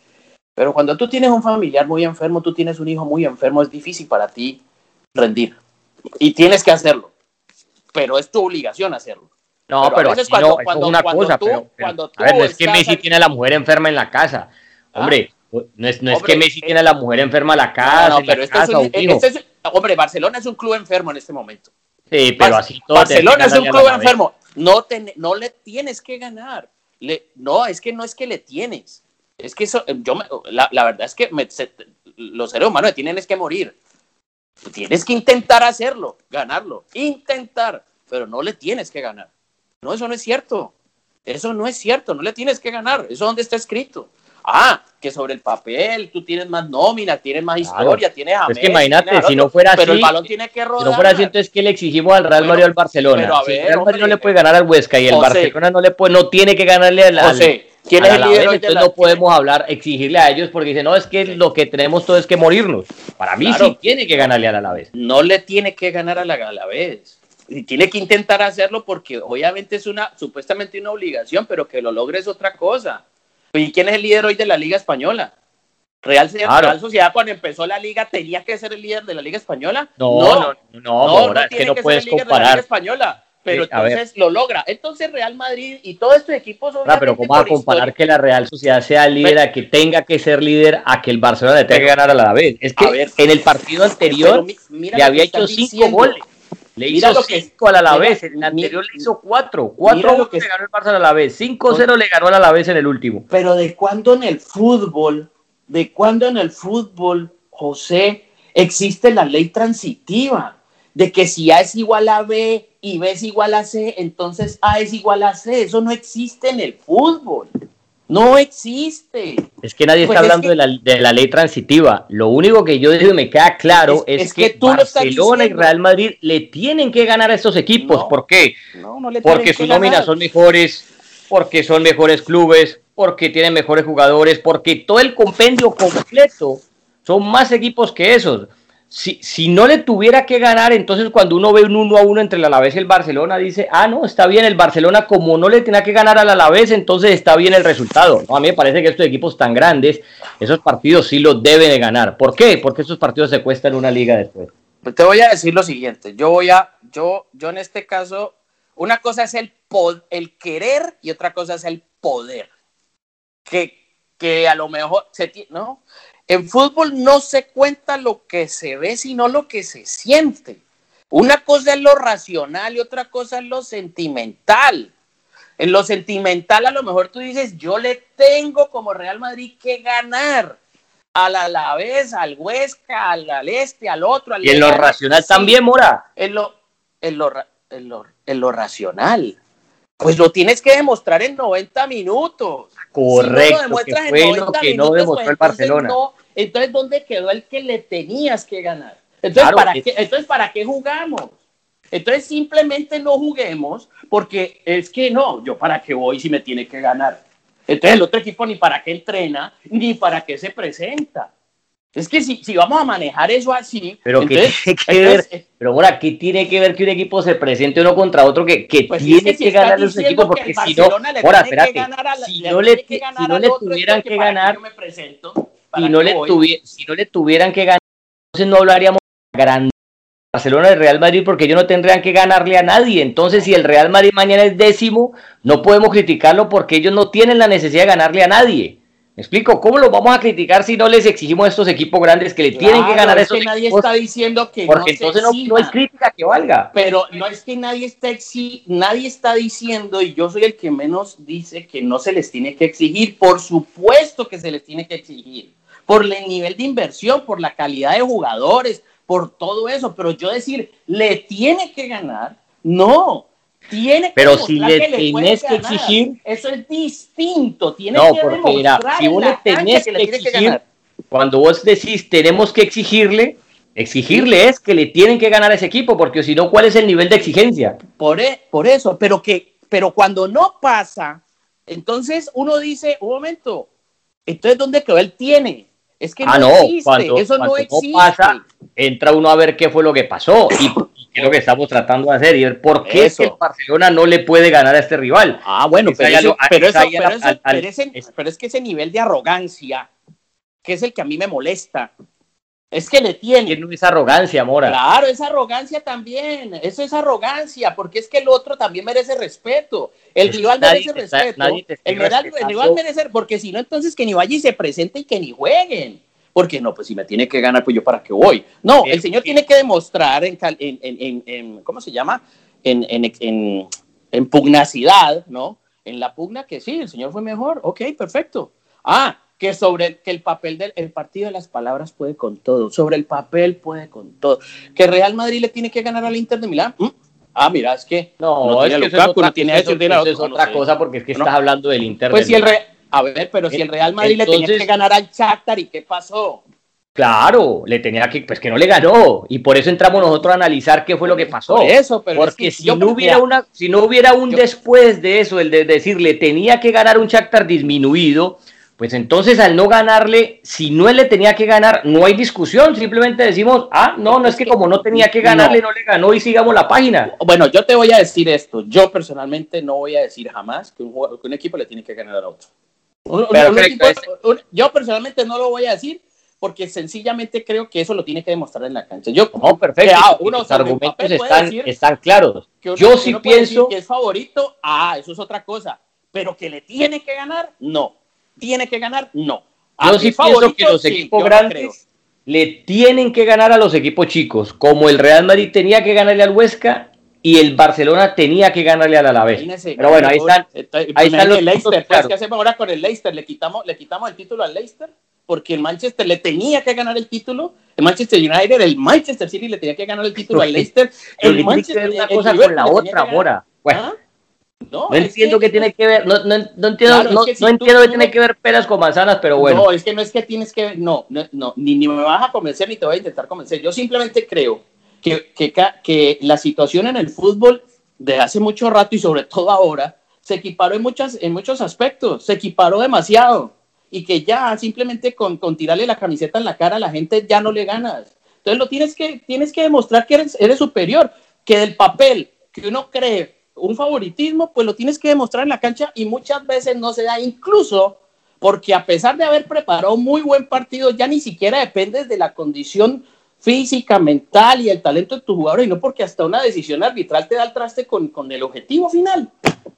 pero cuando tú tienes un familiar muy enfermo, tú tienes un hijo muy enfermo, es difícil para ti rendir. Y tienes que hacerlo pero es tu obligación hacerlo.
No, pero, a veces cuando, no, es una cosa, pero, cuando tú a ver, no es que Messi tiene a la mujer enferma en la casa. ¿Ah? Hombre, no es, no es que Messi tiene a la mujer enferma en la casa. No, pero este,
es un, este es, hombre, Barcelona es un club enfermo en este momento.
Sí, pero así todo.
Barcelona es un club enfermo. No, te, no le tienes que ganar. No, es que no es que le tienes. Es que eso, yo la, la verdad es que me, se, los seres humanos tienen es que morir. Tienes que intentar hacerlo, ganarlo, intentar, pero no le tienes que ganar. No, eso no es cierto. Eso no es cierto, no le tienes que ganar. Eso donde está escrito. Ah, que sobre el papel tú tienes más nómina, tienes más historia, tienes a
Es que imagínate, si no fuera
pero el balón tiene que rodar.
Si no fuera así, entonces que le exigimos al Real Madrid al Barcelona. Pero a ver, el Real Madrid no le puede ganar al Huesca y el Barcelona no le puede, no tiene que ganarle al, José, ¿Quién es el líder Entonces no podemos hablar, exigirle a ellos porque dicen, no, es que lo que tenemos todo es que morirnos. Para mí sí tiene que ganarle al Alavés.
No le tiene que ganar al Alavés. Y tiene que intentar hacerlo porque obviamente es una, supuestamente una obligación, pero que lo logre es otra cosa. ¿Y quién es el líder hoy de la Liga Española? Real, Real, Sociedad cuando empezó la liga tenía que ser el líder de la Liga Española.
No, no, no, no, no, es que no puedes comparar. De la Liga
Española pero entonces lo logra. Entonces Real Madrid y todos estos equipos
son. pero ¿cómo va a comparar que la Real Sociedad sea líder a que tenga que ser líder a que el Barcelona le tenga que ganar a la vez? Es que en el partido anterior le había hecho cinco goles. Le hizo cinco al Alavés, en el anterior le hizo cuatro. Cuatro lo que le ganó el Barça al Alavés, 5-0 le ganó al Alavés en el último.
Pero ¿de cuándo en el fútbol, de cuándo en el fútbol, José, existe la ley transitiva? De que si A es igual a B y B es igual a C, entonces A es igual a C. Eso no existe en el fútbol. No existe.
Es que nadie pues está hablando de, la, ley transitiva. Lo único que yo digo y me queda claro es, que, Barcelona y Real Madrid le tienen que ganar a estos equipos. ¿Por qué? porque sus nóminas son mejores, porque son mejores clubes, porque tienen mejores jugadores, porque todo el compendio completo son más equipos que esos si, si, no le tuviera que ganar, entonces cuando uno ve un 1 a 1 entre el Alavés y el Barcelona, dice, ah, no, está bien, el Barcelona como no le tenía que ganar al Alavés, entonces está bien el resultado. No, a mí me parece que estos equipos tan grandes, esos partidos sí los deben de ganar. ¿Por qué? Porque esos partidos se cuestan una liga después.
Pues te voy a decir lo siguiente, yo voy a, yo, yo en este caso, una cosa es el, el querer y otra cosa es el poder. Que, que a lo mejor, se, ¿no? En fútbol no se cuenta lo que se ve, sino lo que se siente. Una cosa es lo racional y otra cosa es lo sentimental. En lo sentimental a lo mejor tú dices, yo le tengo como Real Madrid que ganar al Alavés, al Huesca, al, Este, al otro. Al
y en lo racional también, Mora.
En lo, en, lo, en, lo, en lo racional. Pues lo tienes que demostrar en 90 minutos.
Correcto, que fue lo que no demostró el pues, Barcelona.
Entonces, ¿dónde quedó el que le tenías que ganar? Entonces, ¿para, qué, entonces ¿para qué jugamos? Entonces simplemente no juguemos porque es que no, yo para qué voy si me tiene que ganar. Entonces el otro equipo ni para qué entrena, ni para qué se presenta. Es que si, si vamos a manejar eso así.
Pero ¿qué tiene que ver? Eh, pero ahora, ¿qué tiene que ver que un equipo se presente uno contra otro que, que pues tiene que, ganar los equipos? Porque si no, ahora, espérate, si, no le, si no le tuvieran que ganar, y no le si no le tuvieran que ganar, entonces no hablaríamos de Barcelona y Real Madrid porque ellos no tendrían que ganarle a nadie. Entonces, si el Real Madrid mañana es décimo, no podemos criticarlo porque ellos no tienen la necesidad de ganarle a nadie. ¿Me explico? ¿Cómo lo vamos a criticar si no les exigimos a estos equipos grandes que le tienen que ganar a estos
que nadie está diciendo que
porque entonces no, no, es crítica que valga.
Pero no es que nadie está exi nadie está diciendo y yo soy el que menos dice que no se les tiene que exigir. Por supuesto que se les tiene que exigir por el nivel de inversión, por la calidad de jugadores, por todo eso. Pero yo decir le tiene que ganar, no. Tiene que
pero si le, tienes que exigir
eso es distinto tiene
no porque mira si vos le tenés que, exigir cuando vos decís tenemos que exigirle Exigirle es que le tienen que ganar a ese equipo, porque si no, ¿cuál es el nivel de exigencia?
Por, e, por eso, pero que, pero cuando no pasa, entonces uno dice, un momento, entonces ¿dónde quedó él tiene? Es que
ah, no, existe, eso no existe. pasa, entra uno a ver qué fue lo que pasó y qué es lo que estamos tratando de hacer y ver por qué es que el Barcelona no le puede ganar a este rival.
Ah, bueno, pero es que ese nivel de arrogancia, que es el que a mí me molesta, es que le tiene.
Tiene esa arrogancia, Mora.
Claro, esa arrogancia también. Eso es arrogancia, porque es que el otro también merece respeto. El rival merece respeto. el, rival, merece, porque si no, entonces que ni vaya y se presente y que ni jueguen. Porque no, pues si me tiene que ganar, pues yo para qué voy. No, el señor tiene que demostrar en, en, en ¿cómo se llama? En, en, en pugnacidad, ¿no? En la pugna que sí, el señor fue mejor. Ok, perfecto. Ah, que sobre el, que el papel del el partido de las palabras puede con todo, sobre el papel puede con todo, que Real Madrid le tiene que ganar al Inter de Milán. ¿Mm? Ah, mira, es que
no, no es que Lukaku, no tiene eso, eso, es otra cosa porque es que estás hablando del Inter.
Pues si el a ver, pero si el Real Madrid le tenía que ganar al Shakhtar y qué pasó?
Claro, le tenía que, pues que no le ganó y por eso entramos nosotros a analizar qué fue lo que pasó.
eso, pero
porque si no hubiera una, si no hubiera un después de eso, el de decir le tenía que ganar un Shakhtar disminuido, pues entonces al no ganarle, si no él le tenía que ganar, no hay discusión, simplemente decimos, ah, no, no es que como no tenía que ganarle, no, le ganó y sigamos la página.
Bueno, yo te voy a decir esto, yo personalmente no voy a decir jamás que un, equipo le tiene que ganar a otro. yo personalmente no lo voy a decir porque sencillamente creo que eso lo tiene que demostrar en la cancha. Yo,
no, perfecto. Ah, los argumentos están, están claros. yo sí pienso
que es favorito, ah, eso es otra cosa, pero que le tiene que ganar, no tiene que ganar? No.
Yo sí pienso que los equipos grandes le tienen que ganar a los equipos chicos, como el Real Madrid tenía que ganarle al Huesca y el Barcelona tenía que ganarle al Alavés. Pero bueno, ahí están, ahí están los
Leicester. Pues, ¿Qué hacemos ahora con el Leicester? ¿Le quitamos, ¿Le quitamos el título al Leicester? Porque el Manchester le tenía que ganar el título. El Manchester United, el Manchester City le tenía que ganar el título al Leicester.
El Manchester, una cosa con la otra, ahora. Bueno. ¿Ah? No, entiendo que, tiene que ver, no, no, entiendo, no, entiendo que tiene que ver peras con manzanas, pero bueno.
No, es que no es que tienes que ver, no, no, ni, ni me vas a convencer ni te voy a intentar convencer. Yo simplemente creo que, que, que la situación en el fútbol de hace mucho rato y sobre todo ahora se equiparó en, muchas, en muchos aspectos, se equiparó demasiado y que ya simplemente con, con tirarle la camiseta en la cara a la gente ya no le ganas. Entonces lo tienes que, tienes que demostrar que eres, eres superior, que del papel que uno cree un favoritismo, pues lo tienes que demostrar en la cancha y muchas veces no se da, incluso porque a pesar de haber preparado muy buen partido, ya ni siquiera dependes de la condición física, mental y el talento de tu jugador, y no porque hasta una decisión arbitral te da el traste con, con el objetivo final.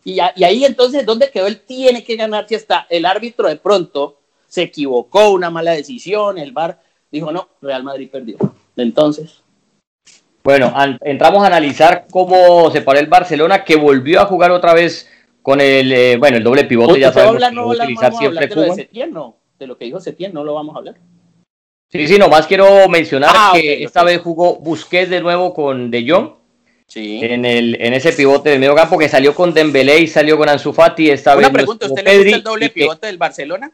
Y, y, ahí entonces, ¿dónde quedó? Él tiene que ganar si hasta el árbitro de pronto se equivocó, una mala decisión, el VAR dijo, no, Real Madrid perdió. Entonces,
bueno, entramos a analizar cómo se paró el Barcelona, que volvió a jugar otra vez con el, eh, bueno, el doble pivote, ya sabemos que no, utilizar siempre
de, lo de, no, de lo que dijo Setién no lo vamos a hablar.
Sí, sí, nomás quiero mencionar ah, que esta vez jugó Busquets de nuevo con De Jong. Sí. En, el, en ese pivote del medio campo que salió con Dembélé y salió con Ansu Fati. Esta
Una pregunta, ¿usted le gusta el doble pivote del Barcelona?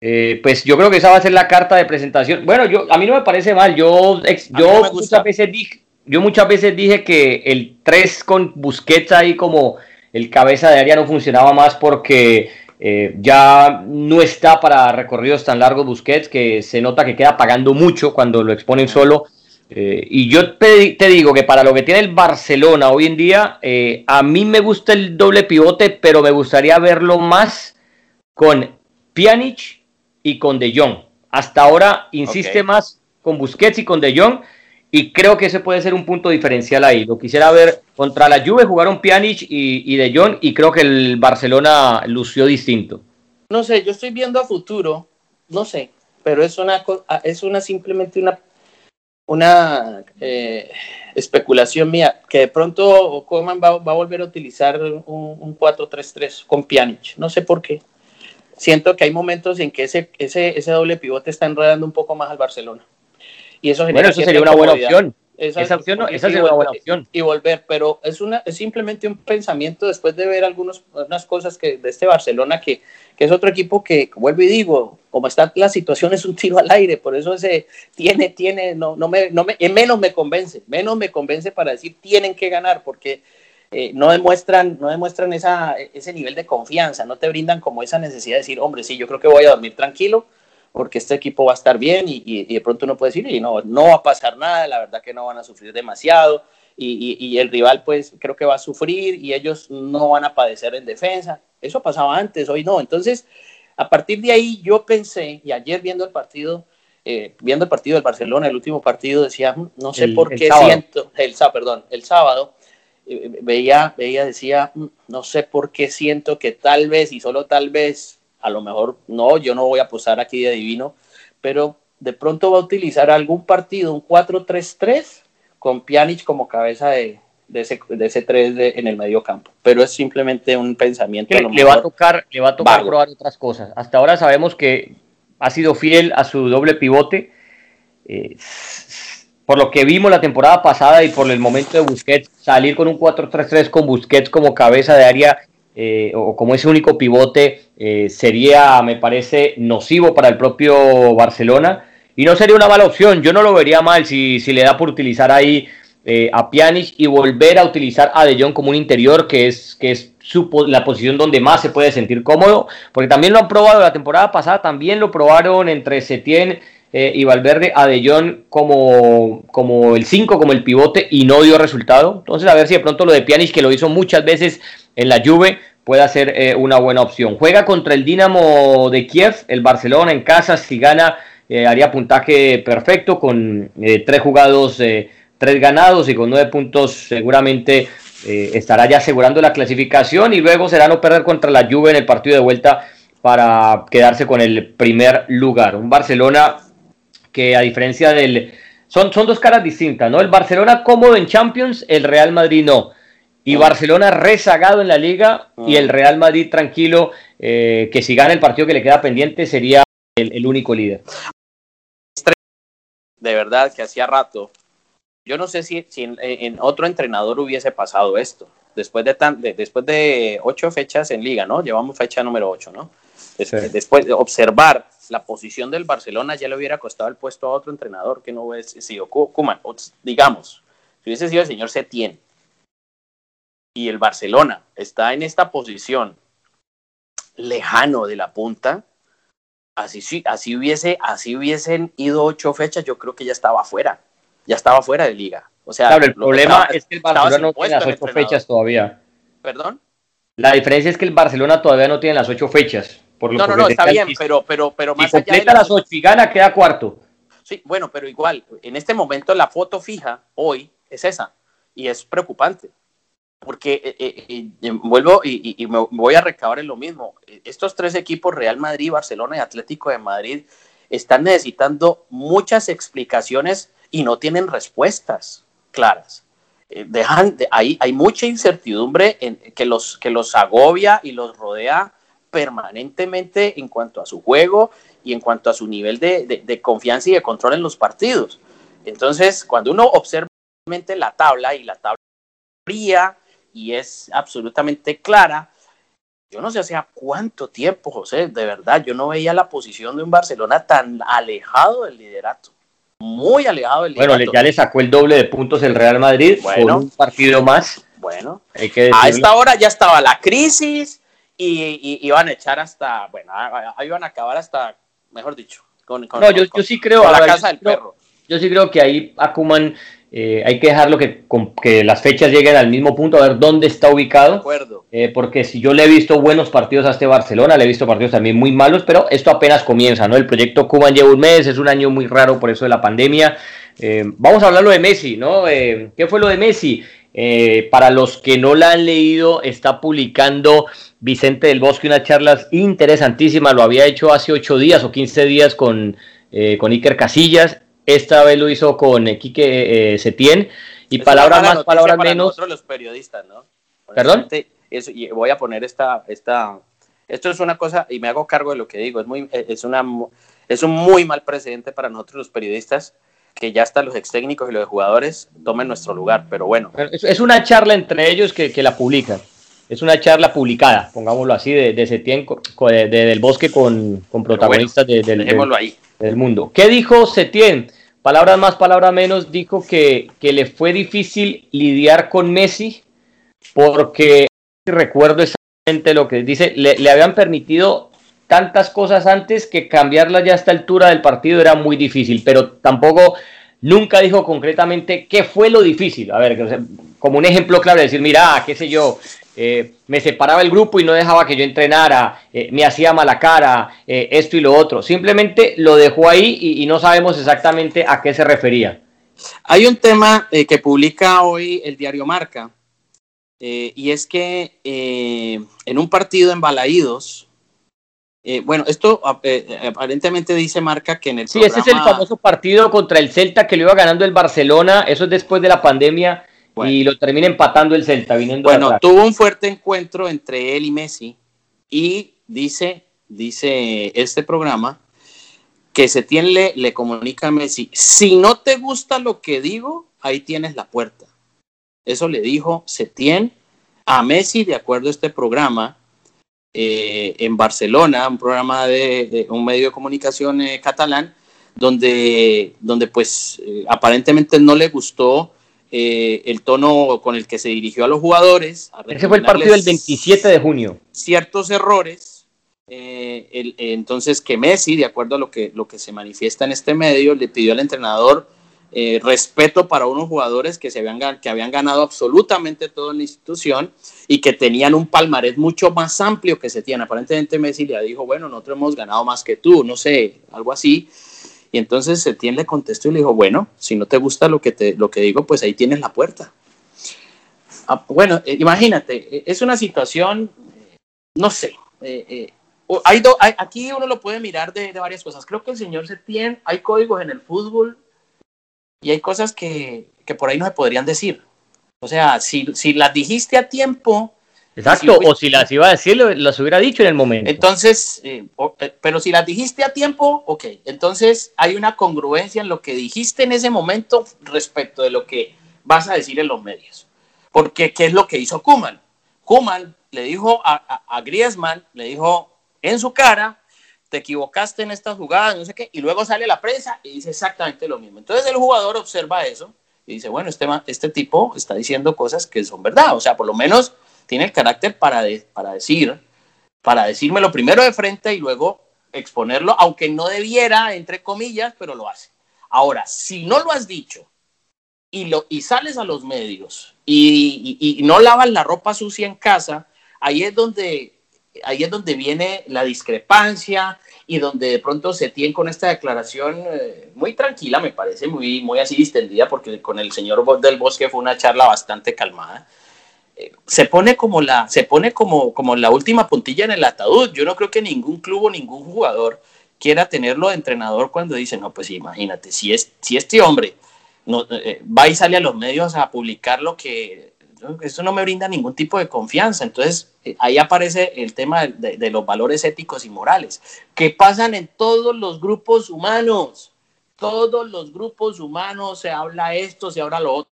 Eh, pues yo creo que esa va a ser la carta de presentación. Bueno, yo a mí no me parece mal. Yo, yo muchas veces dije, yo muchas veces dije que el 3 con Busquets ahí como el cabeza de área no funcionaba más porque eh, ya no está para recorridos tan largos Busquets que se nota que queda pagando mucho cuando lo exponen solo. Eh, y yo te, digo que para lo que tiene el Barcelona hoy en día, a mí me gusta el doble pivote, pero me gustaría verlo más con Pjanic y con De Jong. Hasta ahora insiste más con Busquets y con De Jong y creo que ese puede ser un punto diferencial ahí. Lo quisiera ver contra la Juve jugaron Pjanic y, y De Jong y creo que el Barcelona lució distinto.
No sé, yo estoy viendo a futuro, no sé, pero es una es una simplemente una una eh, especulación mía, que de pronto Coman va, va, a volver a utilizar un, un 4-3-3 con Pjanic, no sé por qué siento que hay momentos en que ese, ese, ese doble pivote está enredando un poco más al Barcelona. Y eso
bueno, eso sería una buena opción. Esa, opción no, esa es una buena opción.
Y volver, pero es, una, es simplemente un pensamiento después de ver algunas cosas que, de este Barcelona, que, que, es otro equipo que, vuelvo y digo, como está la situación, es un tiro al aire, por eso ese tiene, tiene, no, no me, no me, menos me convence, menos me convence para decir tienen que ganar, porque eh, no demuestran, no demuestran esa, ese nivel de confianza, no te brindan como esa necesidad de decir, hombre, sí, yo creo que voy a dormir tranquilo porque este equipo va a estar bien y, de pronto uno puede decir, y no, no va a pasar nada, la verdad que no van a sufrir demasiado y, el rival pues creo que va a sufrir y ellos no van a padecer en defensa. Eso pasaba antes, hoy no. Entonces, a partir de ahí yo pensé, y ayer viendo el partido, eh, viendo el partido del Barcelona, el último partido, decía, mm, no sé por qué siento, el, perdón, el sábado, veía, veía, decía, mm, no sé por qué siento que tal vez y solo tal vez a lo mejor no, yo no voy a apostar aquí de divino, pero de pronto va a utilizar algún partido, un 4-3-3, con Pjanic como cabeza de, ese, de ese 3 en el medio campo. Pero es simplemente un pensamiento.
le, va a tocar, le va a tocar probar otras cosas. Hasta ahora sabemos que ha sido fiel a su doble pivote. Eh, por lo que vimos la temporada pasada y por el momento de Busquets, salir con un 4-3-3 con Busquets como cabeza de área eh, o como ese único pivote eh, sería, me parece, nocivo para el propio Barcelona y no sería una mala opción. Yo no lo vería mal si, si le da por utilizar ahí eh, a Pjanic y volver a utilizar a De Jong como un interior, que es, que es su, la posición donde más se puede sentir cómodo, porque también lo han probado la temporada pasada, también lo probaron entre Setien y Valverde a De Jong como, como el 5, como el pivote y no dio resultado. Entonces a ver si de pronto lo de Pjanic, que lo hizo muchas veces en la Juve puede ser eh, una buena opción. Juega contra el Dinamo de Kiev, el Barcelona en casa, si gana eh, haría puntaje perfecto con eh, tres jugados, tres ganados y con nueve puntos seguramente estará ya asegurando la clasificación y luego será no perder contra la Juve en el partido de vuelta para quedarse con el primer lugar. Un Barcelona que a diferencia del... Son, son dos caras distintas, ¿no? El Barcelona cómodo en Champions, el Real Madrid no y Barcelona rezagado en la liga y el Real Madrid tranquilo, eh, que si gana el partido que le queda pendiente sería el, único líder.
De verdad que hacía rato, yo no sé si, en, otro entrenador hubiese pasado esto, después de, tan, después de ocho fechas en liga, ¿no? Llevamos fecha número ocho, ¿no? Después de observar la posición del Barcelona ya le hubiera costado el puesto a otro entrenador que no hubiese sido Kuman, digamos, si hubiese sido el señor Setién y el Barcelona está en esta posición lejano de la punta, así, así, hubiese, así hubiesen ido ocho fechas, yo creo que ya estaba fuera, ya estaba fuera de liga. O sea,
claro, el problema es que el Barcelona no tiene las ocho fechas todavía.
¿Perdón?
La diferencia es que el Barcelona todavía no tiene las ocho fechas.
Por lo no, no, no, está bien, pero, pero, pero
más si completa las ocho y gana, queda cuarto.
Sí, bueno, pero igual, en este momento la foto fija hoy es esa y es preocupante porque eh, eh, eh, vuelvo y, me voy a recabar en lo mismo. Estos tres equipos, Real Madrid, Barcelona y Atlético de Madrid, están necesitando muchas explicaciones y no tienen respuestas claras. dejan, hay, hay mucha incertidumbre en, que, los, que los agobia y los rodea permanentemente en cuanto a su juego y en cuanto a su nivel de, de confianza y de control en los partidos. Entonces, cuando uno observa la tabla y la tabla fría, y es absolutamente clara. Yo no sé hace cuánto tiempo, José, de verdad, yo no veía la posición de un Barcelona tan alejado del liderato. Muy alejado del liderato.
Bueno, ya le sacó el doble de puntos el Real Madrid bueno, un partido más.
Bueno, a esta hora ya estaba la crisis y, iban a echar hasta, bueno, ahí iban a acabar hasta, mejor dicho,
con, no, yo, yo, sí creo, la casa del perro. Yo sí creo que ahí Akuman eh, hay que dejarlo que, que las fechas lleguen al mismo punto, a ver dónde está ubicado. Eh, porque si yo le he visto buenos partidos a este Barcelona, le he visto partidos también muy malos, pero esto apenas comienza, ¿no? El proyecto Cuban lleva un mes, es un año muy raro por eso de la pandemia. Eh, vamos a hablarlo de Messi, ¿no? ¿Qué fue lo de Messi? Para los que no la han leído, está publicando Vicente del Bosque una charla interesantísima, lo había hecho hace 8 días o 15 días con, con Iker Casillas esta vez lo hizo con Quique eh, Setién. Y palabras más, palabras menos.
Nosotros los periodistas, ¿no?
¿Perdón?
Eso, y voy a poner esta, esta. Esto es una cosa, y me hago cargo de lo que digo. Es, muy, es, una, es un muy mal precedente para nosotros los periodistas que ya hasta los ex técnicos y los jugadores tomen nuestro lugar, pero bueno.
Es una charla entre ellos que, que la publican. Es una charla publicada, pongámoslo así, de, de Setién, de, del bosque con, con protagonistas del, del, mundo. ¿Qué dijo Setién? Palabras más, palabras menos, dijo que, que le fue difícil lidiar con Messi porque recuerdo exactamente lo que dice, le, le habían permitido tantas cosas antes que cambiarlas ya a esta altura del partido era muy difícil, pero tampoco nunca dijo concretamente qué fue lo difícil. A ver, como un ejemplo claro, decir, mira, qué sé yo, eh, me separaba el grupo y no dejaba que yo entrenara, eh, me hacía mala cara, eh, esto y lo otro. Simplemente lo dejó ahí y, y, no sabemos exactamente a qué se refería.
Hay un tema que publica hoy el diario Marca, y es que en un partido en Balaídos, eh, bueno, esto eh, aparentemente dice Marca que en el
Sí, ese es el famoso partido contra el Celta que lo iba ganando el Barcelona, eso es después de la pandemia y lo termina empatando el Celta viniendo
Bueno, tuvo un fuerte encuentro entre él y Messi y dice, dice este programa que Setién le, le comunica a Messi, si no te gusta lo que digo, ahí tienes la puerta. Eso le dijo Setién a Messi de acuerdo a este programa eh, en Barcelona, un programa de, un medio de comunicación eh, catalán, donde, donde pues eh, aparentemente no le gustó el tono con el que se dirigió a los jugadores.
Ese fue el partido del 27 de junio.
Ciertos errores. El, entonces que Messi, de acuerdo a lo que, lo que se manifiesta en este medio, le pidió al entrenador eh, respeto para unos jugadores que, se habían, que habían ganado absolutamente todo en la institución y que tenían un palmarés mucho más amplio que se tiene. Aparentemente Messi le dijo, bueno, nosotros hemos ganado más que tú, no sé, algo así. Y entonces Setién le contestó y le dijo, bueno, si no te gusta lo que, te, lo que digo, pues ahí tienes la puerta. Ah, bueno, eh, imagínate, eh, es una situación, no sé, hay, aquí uno lo puede mirar de, de, varias cosas. Creo que el señor Setién, hay códigos en el fútbol y hay cosas que, que por ahí no se podrían decir. O sea, si, si las dijiste a tiempo.
Exacto, o si las iba a decir, las hubiera dicho en el momento.
Entonces, eh, eh, pero si las dijiste a tiempo, ok. Entonces hay una congruencia en lo que dijiste en ese momento respecto de lo que vas a decir en los medios. Porque, ¿qué es lo que hizo Kuman? Kuman le dijo a, a, a Griezmann, le dijo en su cara, te equivocaste en esta jugada, no sé qué, y luego sale la prensa y dice exactamente lo mismo. Entonces el jugador observa eso y dice, bueno, este, este tipo está diciendo cosas que son verdad, o sea, por lo menos tiene el carácter para, para decir, para decírmelo primero de frente y luego exponerlo, aunque no debiera, entre comillas, pero lo hace. Ahora, si no lo has dicho y, lo, y sales a los medios y, y, y no lavas la ropa sucia en casa, ahí es donde ahí es donde viene la discrepancia y donde de pronto se tiene con esta declaración eh, muy tranquila, me parece, muy, muy así distendida, porque con el señor del Bosque fue una charla bastante calmada. Eh, se pone como la se pone como, como la última puntilla en el ataúd. Yo no creo que ningún club o ningún jugador quiera tenerlo de entrenador cuando dice, no, pues imagínate, si, es, si este hombre no, eh, va y sale a los medios a publicar lo que eso no me brinda ningún tipo de confianza. Entonces, eh, ahí aparece el tema de, los valores éticos y morales, que pasan en todos los grupos humanos. Todos los grupos humanos se habla esto, se habla lo otro.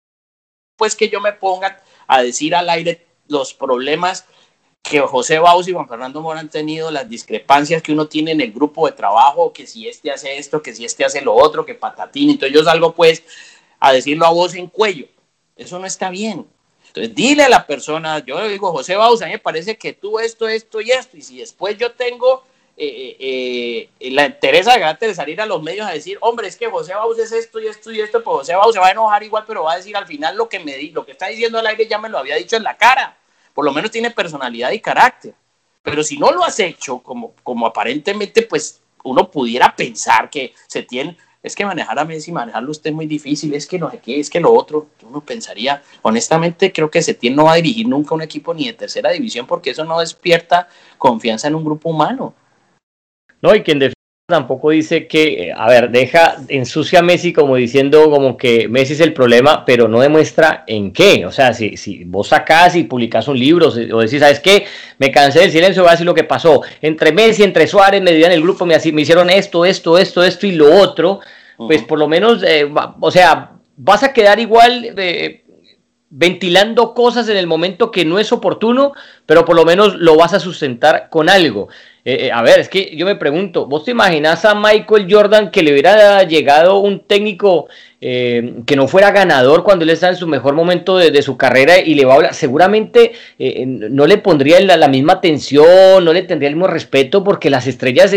Pues que yo me ponga a decir al aire los problemas que José Baus y Juan Fernando Mora han tenido, las discrepancias que uno tiene en el grupo de trabajo, que si este hace esto, que si este hace lo otro, que patatín. Entonces yo salgo pues a decirlo a voz en cuello. Eso no está bien. Entonces, dile a la persona, yo le digo, José Bausa, a mí me parece que tú esto, esto y esto, y si después yo tengo eh, eh, eh la interés de salir a los medios a decir, hombre, es que José Bausa es esto y esto y esto, pues José Bausa va a enojar igual, pero va a decir al final lo que me di, lo que está diciendo al aire ya me lo había dicho en la cara. Por lo menos tiene personalidad y carácter. Pero si no lo has hecho, como, como aparentemente, pues uno pudiera pensar que se tiene, es que manejar a Messi, manejarlo usted es muy difícil, es que no sé es que lo otro, uno pensaría, honestamente creo que Setién no va a dirigir nunca un equipo ni de tercera división porque eso no despierta confianza en un grupo humano.
No, y quien tampoco dice que, a ver, deja, ensucia a Messi como diciendo como que Messi es el problema, pero no demuestra en qué. O sea, si, si vos sacás y publicás un libro o decís, ¿sabes qué? Me cansé del silencio, voy a decir lo que pasó. Entre Messi, entre Suárez, me dieron el grupo, me, me hicieron esto, esto, esto, esto y lo otro pues por lo menos, eh, o sea, vas a quedar igual eh, ventilando cosas en el momento que no es oportuno, pero por lo menos lo vas a sustentar con algo. Eh, eh, a ver, es que yo me pregunto, ¿vos te imaginas a Michael Jordan que le hubiera llegado un técnico eh, que no fuera ganador cuando él está en su mejor momento de, su carrera y le va a hablar? Seguramente no le pondría la, misma atención, no le tendría el mismo respeto porque las estrellas,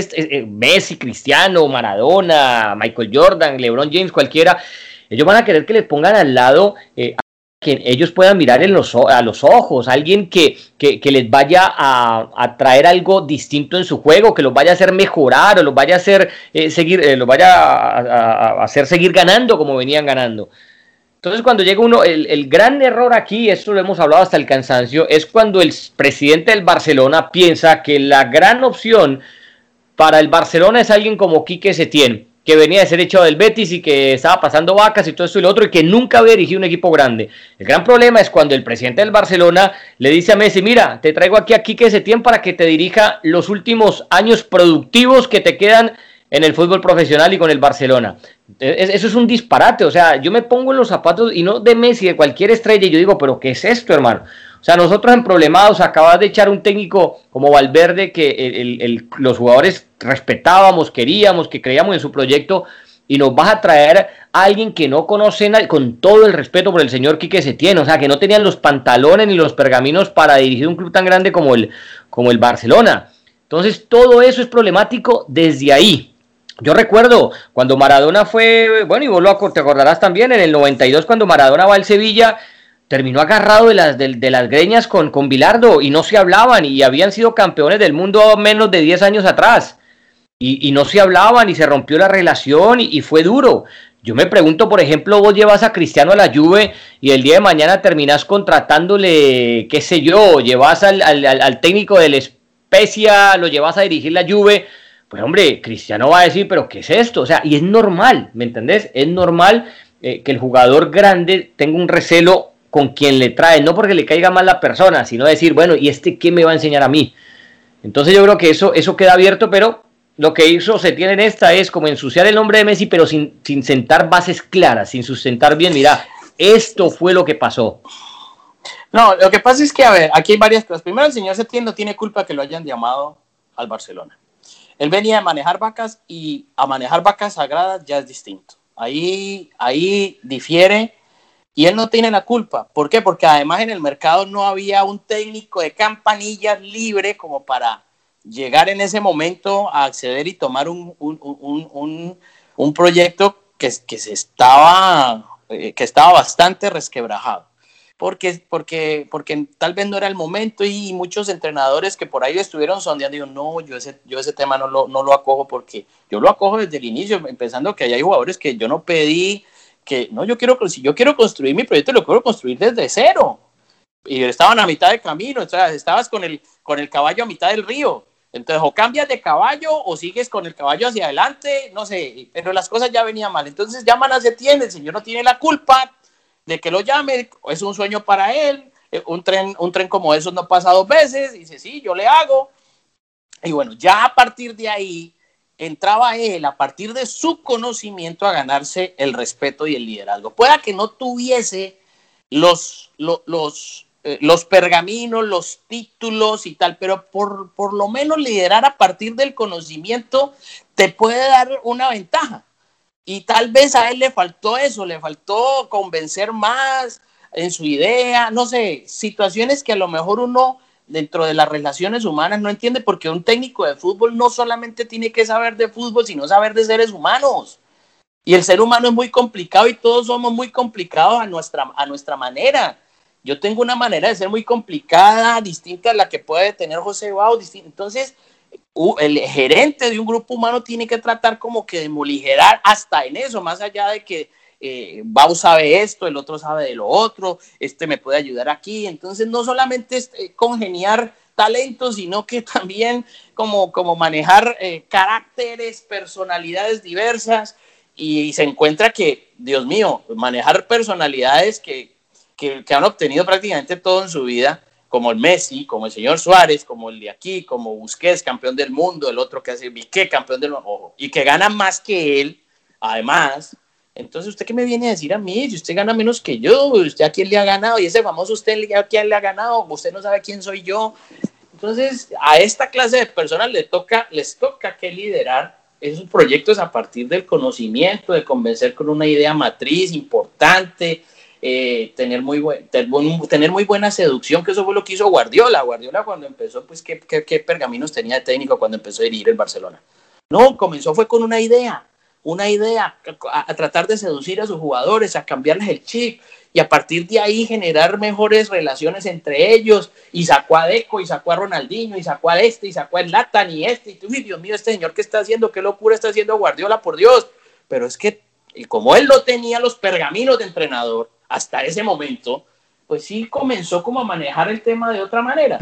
Messi, Cristiano, Maradona, Michael Jordan, LeBron James, cualquiera, ellos van a querer que le pongan al lado que ellos puedan mirar en los, a los ojos, alguien que, que, les vaya a, traer algo distinto en su juego, que los vaya a hacer mejorar o los vaya a hacer eh, seguir, eh, los vaya a, hacer seguir ganando como venían ganando. Entonces cuando llega uno, el, el, gran error aquí, esto lo hemos hablado hasta el cansancio, es cuando el presidente del Barcelona piensa que la gran opción para el Barcelona es alguien como Quique Setién que venía de ser echado del Betis y que estaba pasando vacas y todo esto y lo otro y que nunca había dirigido un equipo grande. El gran problema es cuando el presidente del Barcelona le dice a Messi, mira, te traigo aquí a Quique Setién para que te dirija los últimos años productivos que te quedan en el fútbol profesional y con el Barcelona. Eso es un disparate, o sea, yo me pongo en los zapatos y no de Messi, de cualquier estrella, y yo digo, pero ¿qué es esto, hermano? O sea, nosotros en problemados acabas de echar un técnico como Valverde que los jugadores respetábamos, queríamos, que creíamos en su proyecto y nos vas a traer a alguien que no conocen con todo el respeto por el señor Quique Setién, o sea, que no tenían los pantalones ni los pergaminos para dirigir un club tan grande como el, como el Barcelona. Entonces, todo eso es problemático desde ahí. Yo recuerdo cuando Maradona fue, bueno, y vos lo, te acordarás también, en el 92 cuando Maradona va al Sevilla, terminó agarrado de las, de, las greñas con, con Bilardo y no se hablaban y habían sido campeones del mundo menos de 10 años atrás. Y, no se hablaban y se rompió la relación y, fue duro. Yo me pregunto, por ejemplo, vos llevas a Cristiano a la Juve y el día de mañana terminás contratándole, qué sé yo, llevas al, al, técnico de la Especia, lo llevas a dirigir la Juve. Pues hombre, Cristiano va a decir, pero ¿qué es esto? O sea, y es normal, ¿me entendés? Es normal eh, que el jugador grande tenga un recelo con quien le trae, no porque le caiga mal la persona, sino decir, bueno, ¿y este qué me va a enseñar a mí? Entonces yo creo que eso, eso queda abierto, pero lo que hizo se tiene en esta es como ensuciar el nombre de Messi, pero sin, sin sentar bases claras, sin sustentar bien, mira, esto fue lo que pasó.
No, lo que pasa es que, a ver, aquí hay varias cosas. Primero, el señor Setién no tiene culpa que lo hayan llamado al Barcelona. Él venía a manejar vacas y a manejar vacas sagradas ya es distinto. Ahí, ahí difiere y él no tiene la culpa. ¿Por qué? Porque además en el mercado no había un técnico de campanillas libre como para llegar en ese momento a acceder y tomar un, un, proyecto que, que, se estaba, eh, que estaba bastante resquebrajado. Porque, porque, porque tal vez no era el momento y muchos entrenadores que por ahí estuvieron sondeando, digo, no, yo ese, yo ese tema no lo, no lo acojo porque yo lo acojo desde el inicio, pensando que hay jugadores que yo no pedí que no, yo quiero, si yo quiero construir mi proyecto, lo quiero construir desde cero. Y estaban a mitad de camino, sea, estabas con el, con el caballo a mitad del río. Entonces, o cambias de caballo o sigues con el caballo hacia adelante, no sé, pero las cosas ya venían mal. Entonces, llaman a Setién, el señor no tiene la culpa de que lo llame, es un sueño para él, eh, un tren, un tren como esos no pasa dos veces, dice, sí, yo le hago. Y bueno, ya a partir de ahí, entraba él a partir de su conocimiento a ganarse el respeto y el liderazgo. Pueda que no tuviese los, eh, los, pergaminos, los títulos y tal, pero por, por lo menos liderar a partir del conocimiento te puede dar una ventaja. Y tal vez a él le faltó eso, le faltó convencer más en su idea, no sé, situaciones que a lo mejor uno dentro de las relaciones humanas no entiende porque un técnico de fútbol no solamente tiene que saber de fútbol, sino saber de seres humanos. Y el ser humano es muy complicado y todos somos muy complicados a nuestra, a nuestra manera. Yo tengo una manera de ser muy complicada, distinta a la que puede tener José Bau. Entonces, el gerente de un grupo humano tiene que tratar como que de moligerar hasta en eso, más allá de que eh, Bau sabe esto, el otro sabe de lo otro, este me puede ayudar aquí. Entonces, no solamente es eh, congeniar talentos, sino que *laughs* también como, como manejar eh, caracteres, personalidades diversas. Y, se encuentra que, Dios mío, manejar personalidades que, que, han obtenido prácticamente todo en su vida, como el Messi, como el señor Suárez, como el de aquí, como Busquets, campeón del mundo, el otro que hace Viqué, campeón del mundo, y que ganan más que él, Además, entonces, ¿usted qué me viene a decir a mí? Si usted gana menos que yo, ¿usted a quién le ha ganado? Y ese famoso usted a quién le ha ganado, usted no sabe quién soy yo. Entonces, a esta clase de personas les toca, les toca que liderar esos proyectos a partir del conocimiento, de convencer con una idea matriz importante, eh, tener, muy buen, tener muy buena seducción, que eso fue lo que hizo Guardiola. Guardiola cuando empezó, pues, ¿qué, qué, qué pergaminos tenía de técnico cuando empezó a dirigir el Barcelona? No, comenzó fue con una idea, una idea, a, tratar de seducir a sus jugadores, a cambiarles el chip y a partir de ahí generar mejores relaciones entre ellos. Y sacó a Deco, y sacó a Ronaldinho, y sacó a este, y sacó a Latan, y este, y tú, Dios mío, este señor, ¿qué está haciendo? ¿Qué locura está haciendo Guardiola, por Dios? Pero es que, y como él no tenía los pergaminos de entrenador hasta ese momento, pues sí comenzó como a manejar el tema de otra manera.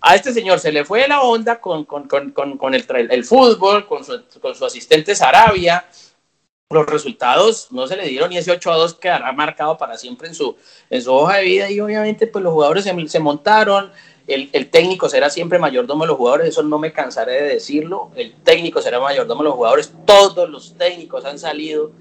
A este señor se le fue la onda con, con, con, con el, el, fútbol, con su, con su asistente Sarabia, los resultados no se le dieron y ese 8 a 2 quedará marcado para siempre en su, en su hoja de vida. Y obviamente pues los jugadores se, se montaron, el, el, técnico será siempre mayordomo de los jugadores, eso no me cansaré de decirlo, el técnico será mayordomo de los jugadores, todos los técnicos han salido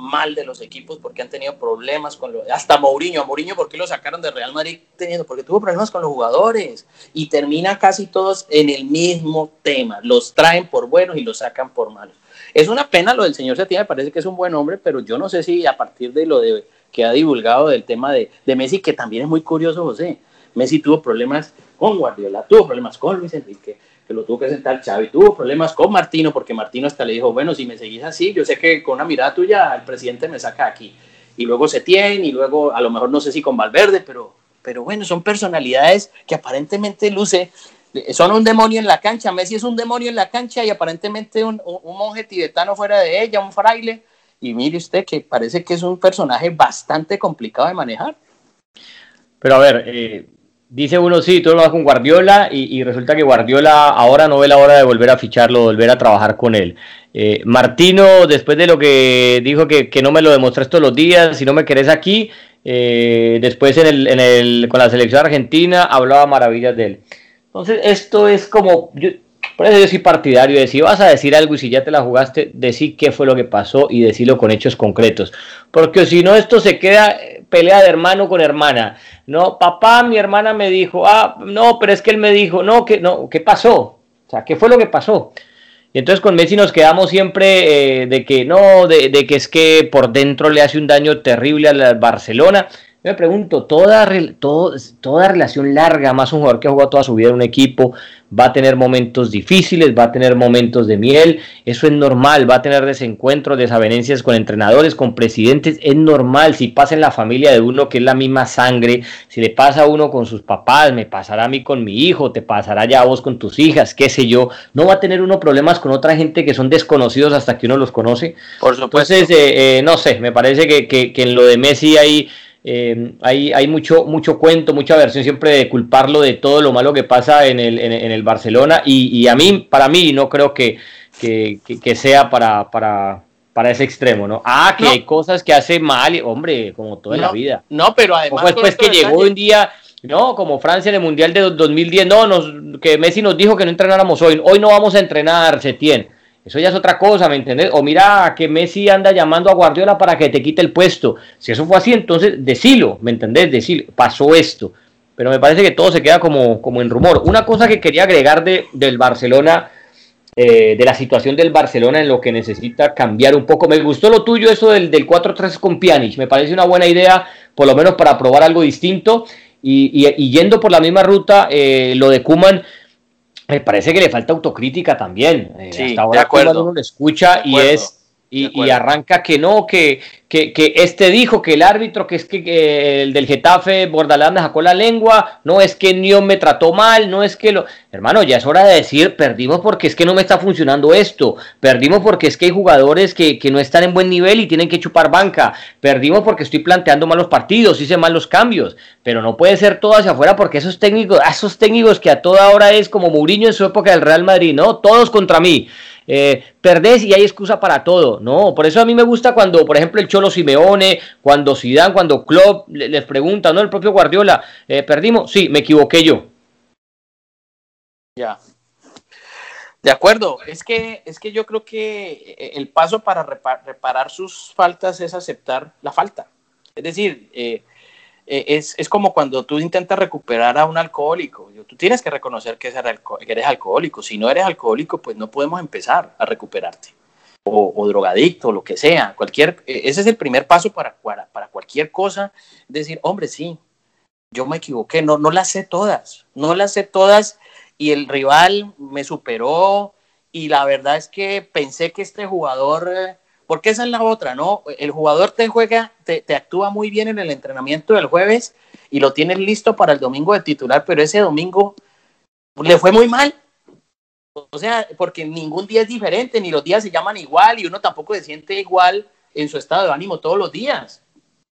mal de los equipos porque han tenido problemas con los, hasta Mourinho, a Mourinho ¿por qué lo sacaron de Real Madrid teniendo? Porque tuvo problemas con los jugadores y termina casi todos en el mismo tema, los traen por buenos y los sacan por malos. Es una pena lo del señor Setién, me parece que es un buen hombre, pero yo no sé si a partir de lo de, que ha divulgado del tema de, de Messi, que también es muy curioso, José. Messi tuvo problemas con Guardiola, tuvo problemas con Luis Enrique, que lo tuvo que sentar Xavi, tuvo problemas con Martino, porque Martino hasta le dijo, bueno, si me seguís así, yo sé que con una mirada tuya el presidente me saca aquí. Y luego Setién, y luego a lo mejor no sé si con Valverde, pero, pero bueno, son personalidades que aparentemente luce son un demonio en la cancha. Messi es un demonio en la cancha y aparentemente un, monje tibetano fuera de ella, un fraile. Y mire usted que parece que es un personaje bastante complicado de manejar.
Pero a ver, eh, dice uno sí, todo lo va con Guardiola y, resulta que Guardiola ahora no ve la hora de volver a ficharlo, volver a trabajar con él. Eh, Martino, después de lo que dijo que, no me lo demostrás todos los días, si no me querés aquí, eh, después en el, en el, con la selección argentina hablaba maravillas de él. Entonces, esto es como, yo, por eso yo soy partidario de si vas a decir algo y si ya te la jugaste, decir qué fue lo que pasó y decirlo con hechos concretos. Porque si no, esto se queda eh, pelea de hermano con hermana. No, papá, mi hermana me dijo, ah, no, pero es que él me dijo, no, que no, ¿qué pasó? O sea, ¿qué fue lo que pasó? Y entonces con Messi nos quedamos siempre eh, de que no, de, de, que es que por dentro le hace un daño terrible al Barcelona me pregunto, toda, toda relación larga, más un jugador que ha jugado toda su vida en un equipo, va a tener momentos difíciles, va a tener momentos de miel, eso es normal, va a tener desencuentros, desavenencias con entrenadores, con presidentes, es normal, si pasa en la familia de uno que es la misma sangre, si le pasa a uno con sus papás, me pasará a mí con mi hijo, te pasará ya a vos con tus hijas, qué sé yo, no va a tener uno problemas con otra gente que son desconocidos hasta que uno los conoce. Por supuesto. Entonces, eh, eh, no sé, me parece que, que, que en lo de Messi hay eh, hay, hay mucho, mucho cuento, mucha versión siempre de culparlo de todo lo malo que pasa en el, en, el Barcelona. Y, a mí, para mí, no creo que, que, sea para, para, para ese extremo, ¿no? Ah, que hay cosas que hace mal, hombre, como toda la vida.
No, pero además...
después que llegó un día... No, como Francia en el Mundial de 2010, no, nos, que Messi nos dijo que no entrenáramos hoy, hoy no vamos a entrenar, se tiene eso ya es otra cosa, ¿me entendés? O mira que Messi anda llamando a Guardiola para que te quite el puesto. Si eso fue así, entonces decilo, ¿me entendés? Decilo, pasó esto. Pero me parece que todo se queda como, como en rumor. Una cosa que quería agregar de, del Barcelona, eh, de la situación del Barcelona en lo que necesita cambiar un poco. Me gustó lo tuyo, eso del, del 4-3 con Pjanic. Me parece una buena idea, por lo menos para probar algo distinto. Y, y, yendo por la misma ruta, eh, lo de Kuman me parece que le falta autocrítica también. Eh, hasta ahora de acuerdo. uno lo escucha y es y, arranca que no, que, que, que, este dijo que el árbitro, que es que, el del Getafe, Bordalán me sacó la lengua, no es que Nion me trató mal, no es que lo... Hermano, ya es hora de decir, perdimos porque es que no me está funcionando esto, perdimos porque es que hay jugadores que, que no están en buen nivel y tienen que chupar banca, perdimos porque estoy planteando malos partidos, hice mal los cambios, pero no puede ser todo hacia afuera porque esos técnicos, esos técnicos que a toda hora es como Mourinho en su época del Real Madrid, no, todos contra mí eh, perdés y hay excusa para todo. No, por eso a mí me gusta cuando, por ejemplo, el Cholo Simeone, cuando Zidane, cuando Klopp les pregunta, ¿no? El propio Guardiola, eh, ¿perdimos? Sí, me equivoqué yo.
Ya. De acuerdo, es que, es que yo creo que eh, el paso para reparar sus faltas es aceptar la falta. Es decir, eh, es, es, como cuando tú intentas recuperar a un alcohólico. Tú tienes que reconocer que eres alcohólico. Si no eres alcohólico, pues no podemos empezar a recuperarte. O, o drogadicto, lo que sea. Cualquier, ese es el primer paso para, para, para cualquier cosa. Decir, hombre, sí, yo me equivoqué, no, no las sé todas, no las sé todas y el rival me superó y la verdad es que pensé que este jugador, porque esa es la otra, ¿no? El jugador te juega, te, actúa muy bien en el entrenamiento del jueves y lo tienes listo para el domingo de titular, pero ese domingo le fue muy mal. O sea, porque ningún día es diferente, ni los días se llaman igual y uno tampoco se siente igual en su estado de ánimo todos los días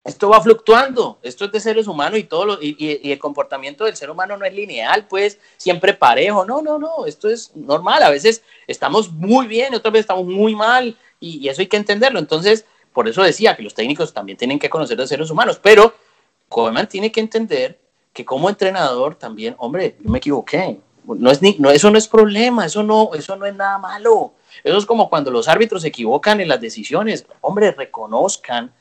esto va fluctuando, esto es de seres humanos y todo lo, y, el comportamiento del ser humano no es lineal, pues siempre parejo, no, no, no, esto es normal, a veces estamos muy bien, otras veces estamos muy mal y, eso hay que entenderlo, entonces por eso decía que los técnicos también tienen que conocer los seres humanos, pero Koeman tiene que entender que como entrenador también, hombre, yo me equivoqué, no es ni, no, eso no es problema, eso no, eso no es nada malo, eso es como cuando los árbitros se equivocan en las decisiones, hombre, reconozcan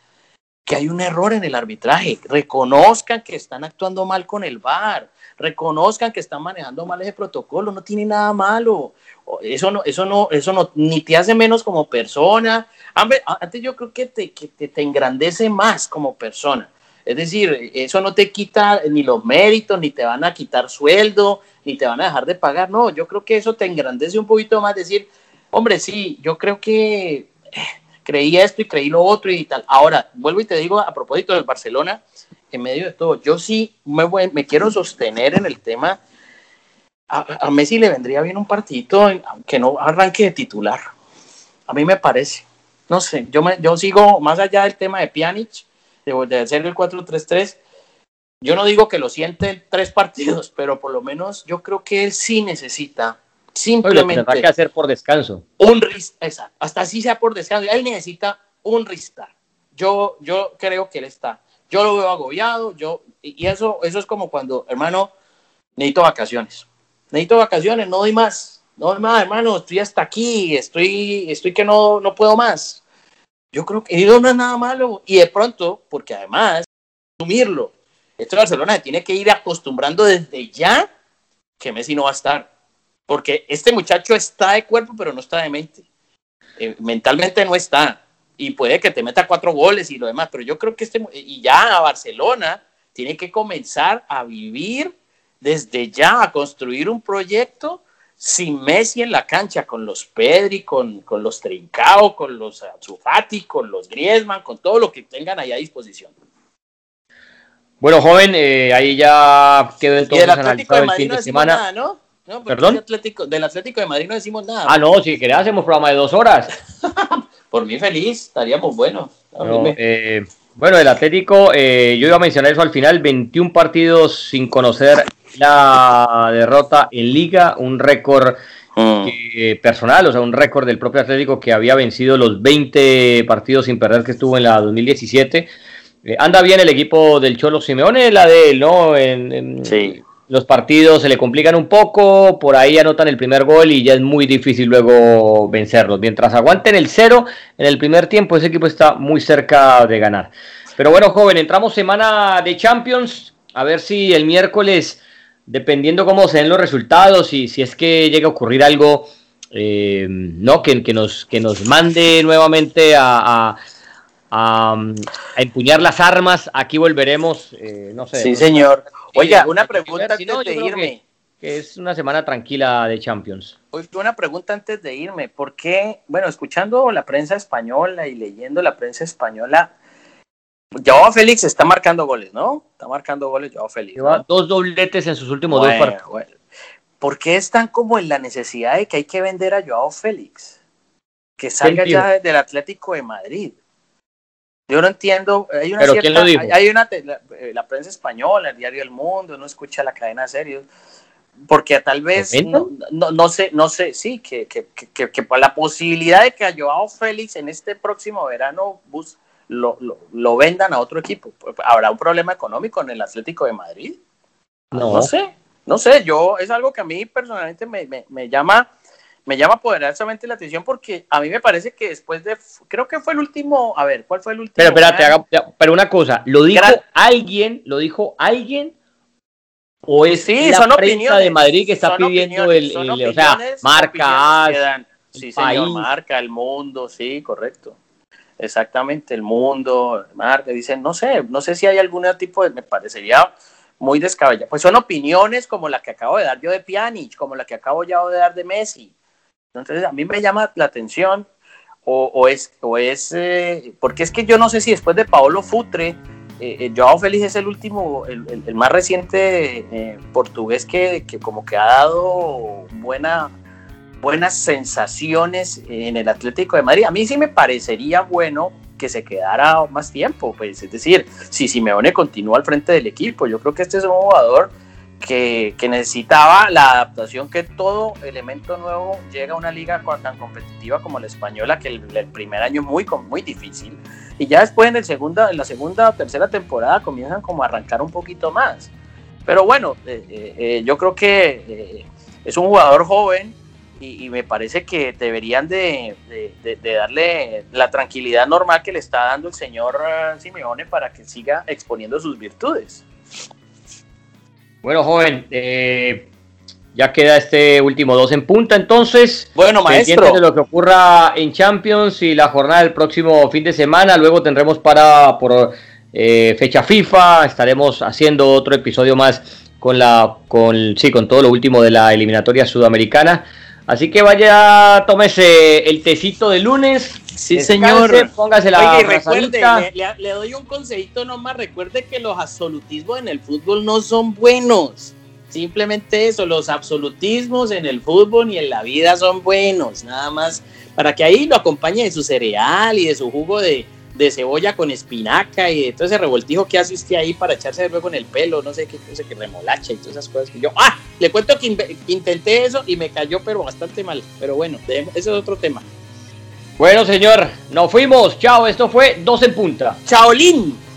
que hay un error en el arbitraje, reconozcan que están actuando mal con el VAR, reconozcan que están manejando mal ese protocolo, no tiene nada malo. Eso no, eso no, eso no, ni te hace menos como persona. Antes yo creo que te, que te, engrandece más como persona. Es decir, eso no te quita ni los méritos, ni te van a quitar sueldo, ni te van a dejar de pagar. No, yo creo que eso te engrandece un poquito más. Decir, hombre, sí, yo creo que eh, creí esto y creí lo otro y tal. Ahora, vuelvo y te digo a propósito del Barcelona, en medio de todo, yo sí me, me quiero sostener en el tema. A, Messi le vendría bien un partidito, aunque no arranque de titular. A mí me parece. No sé, yo, me, yo sigo más allá del tema de Pjanic, de, de hacer el 4-3-3. Yo no digo que lo siente en tres partidos, *laughs* pero por lo menos yo creo que él sí necesita Simplemente.
Lo que hacer por descanso.
Un exacto. Hasta así sea por descanso. Él necesita un restart. Yo, yo creo que él está. Yo lo veo agobiado. Yo, y eso, eso es como cuando, hermano, necesito vacaciones. Necesito vacaciones, no doy más. No doy más, hermano. Estoy hasta aquí. Estoy, estoy que no, no puedo más. Yo creo que no es nada malo. Y de pronto, porque además, asumirlo. Esto de Barcelona tiene que ir acostumbrando desde ya que Messi no va a estar porque este muchacho está de cuerpo, pero no está de mente. Eh, mentalmente no está. Y puede que te meta cuatro goles y lo demás, pero yo creo que este, y ya a Barcelona tiene que comenzar a vivir desde ya, a construir un proyecto sin Messi en la cancha, con los Pedri, con, con los Trincao, con los Zufati, con los Griezmann, con todo lo que tengan ahí a disposición.
Bueno, joven, eh, ahí ya quedó entonces analizado el fin de semana.
¿no? ¿Perdón? Atlético, del Atlético de Madrid no decimos nada.
Ah, no, si querés hacemos programa de dos horas. *laughs*
Por mí feliz, estaríamos buenos.
Eh, bueno, el Atlético, eh, yo iba a mencionar eso al final, 21 partidos sin conocer la derrota en liga, un récord mm. personal, o sea, un récord del propio Atlético que había vencido los 20 partidos sin perder que estuvo en la 2017. Eh, anda bien el equipo del Cholo Simeone, la de él, ¿no? En, sí los partidos se le complican un poco, por ahí anotan el primer gol y ya es muy difícil luego vencerlos. Mientras aguanten el cero en el primer tiempo, ese equipo está muy cerca de ganar. Pero bueno, joven, entramos semana de Champions, a ver si el miércoles, dependiendo cómo se den los resultados y si es que llega a ocurrir algo, eh, ¿no? Que, que, nos, que nos mande nuevamente a, empuñar las armas, aquí volveremos, eh, no sé.
Sí, señor. Oiga, una pregunta antes de irme.
Que, es una semana tranquila de Champions.
una pregunta antes de irme. ¿Por qué, bueno, escuchando la prensa española y leyendo la prensa española, Joao Félix está marcando goles, ¿no? Está marcando goles Joao Félix.
Lleva dos dobletes en sus últimos dos partidos.
¿Por qué están como en la necesidad de que hay que vender a Joao Félix? Que salga ya del Atlético de Madrid. Yo no entiendo, hay una
¿Pero quién lo dijo?
Hay una, eh, la, prensa española, el diario El Mundo, no escucha la cadena serio, porque tal vez, no, no, sé, no sé, sí, que, que, que, que, por la posibilidad de que a Joao Félix en este próximo verano bus, lo, lo, lo, vendan a otro equipo, ¿habrá un problema económico en el Atlético de Madrid? No, no sé, no sé, yo, es algo que a mí personalmente me, me, me llama me llama poderosamente la atención porque a mí me parece que después de, creo que fue el último, a ver, ¿cuál fue el último?
Pero espérate, pero una cosa, ¿lo dijo alguien? ¿Lo dijo alguien? ¿O es
sí,
la
son
prensa de Madrid que está pidiendo el, o sea, marca,
sí, señor, marca, el mundo, sí, correcto. Exactamente, el mundo, marca, dicen, no sé, no sé si hay algún tipo de, me parecería muy descabellado. Pues son opiniones como la que acabo de dar yo de Pjanic, como la que acabo ya de dar de Messi. Entonces, a mí me llama la atención, o, es, o es eh, porque es que yo no sé si después de Paolo Futre, eh, eh, Joao Félix es el último, el, más reciente portugués que, como que ha dado buena, buenas sensaciones en el Atlético de Madrid. A mí sí me parecería bueno que se quedara más tiempo, pues es decir, si Simeone continúa al frente del equipo, yo creo que este es un jugador que, necesitaba la adaptación que todo elemento nuevo llega a una liga tan competitiva como la española, que el, primer año es muy, muy difícil y ya después en, el segunda, en la segunda o tercera temporada comienzan como a arrancar un poquito más. Pero bueno, eh, eh, eh, yo creo que es un jugador joven y, me parece que deberían de, darle la tranquilidad normal que le está dando el señor Simeone para que siga exponiendo sus virtudes.
Bueno, joven, ya queda este último dos en punta, entonces.
Bueno, maestro.
de lo que ocurra en Champions y la jornada del próximo fin de semana. Luego tendremos para por eh, fecha FIFA. Estaremos haciendo otro episodio más con la, con sí, con todo lo último de la eliminatoria sudamericana. Así que vaya, tómese el tecito de lunes.
Sí, señor.
Póngase la
Oye, recuerde, le, le doy un consejito nomás. Recuerde que los absolutismos en el fútbol no son buenos. Simplemente eso, los absolutismos en el fútbol y en la vida son buenos, nada más para que ahí lo acompañe de su cereal y de su jugo de, cebolla con espinaca y de todo ese revoltijo que hace usted ahí para echarse luego en el pelo, no sé qué cosa que remolacha y todas esas cosas que yo. ¡Ah! Le cuento que intenté eso y me cayó, pero bastante mal. Pero bueno, ese es otro tema.
Bueno, señor, nos fuimos. Chao, esto fue Dos en Punta.
Chaolín.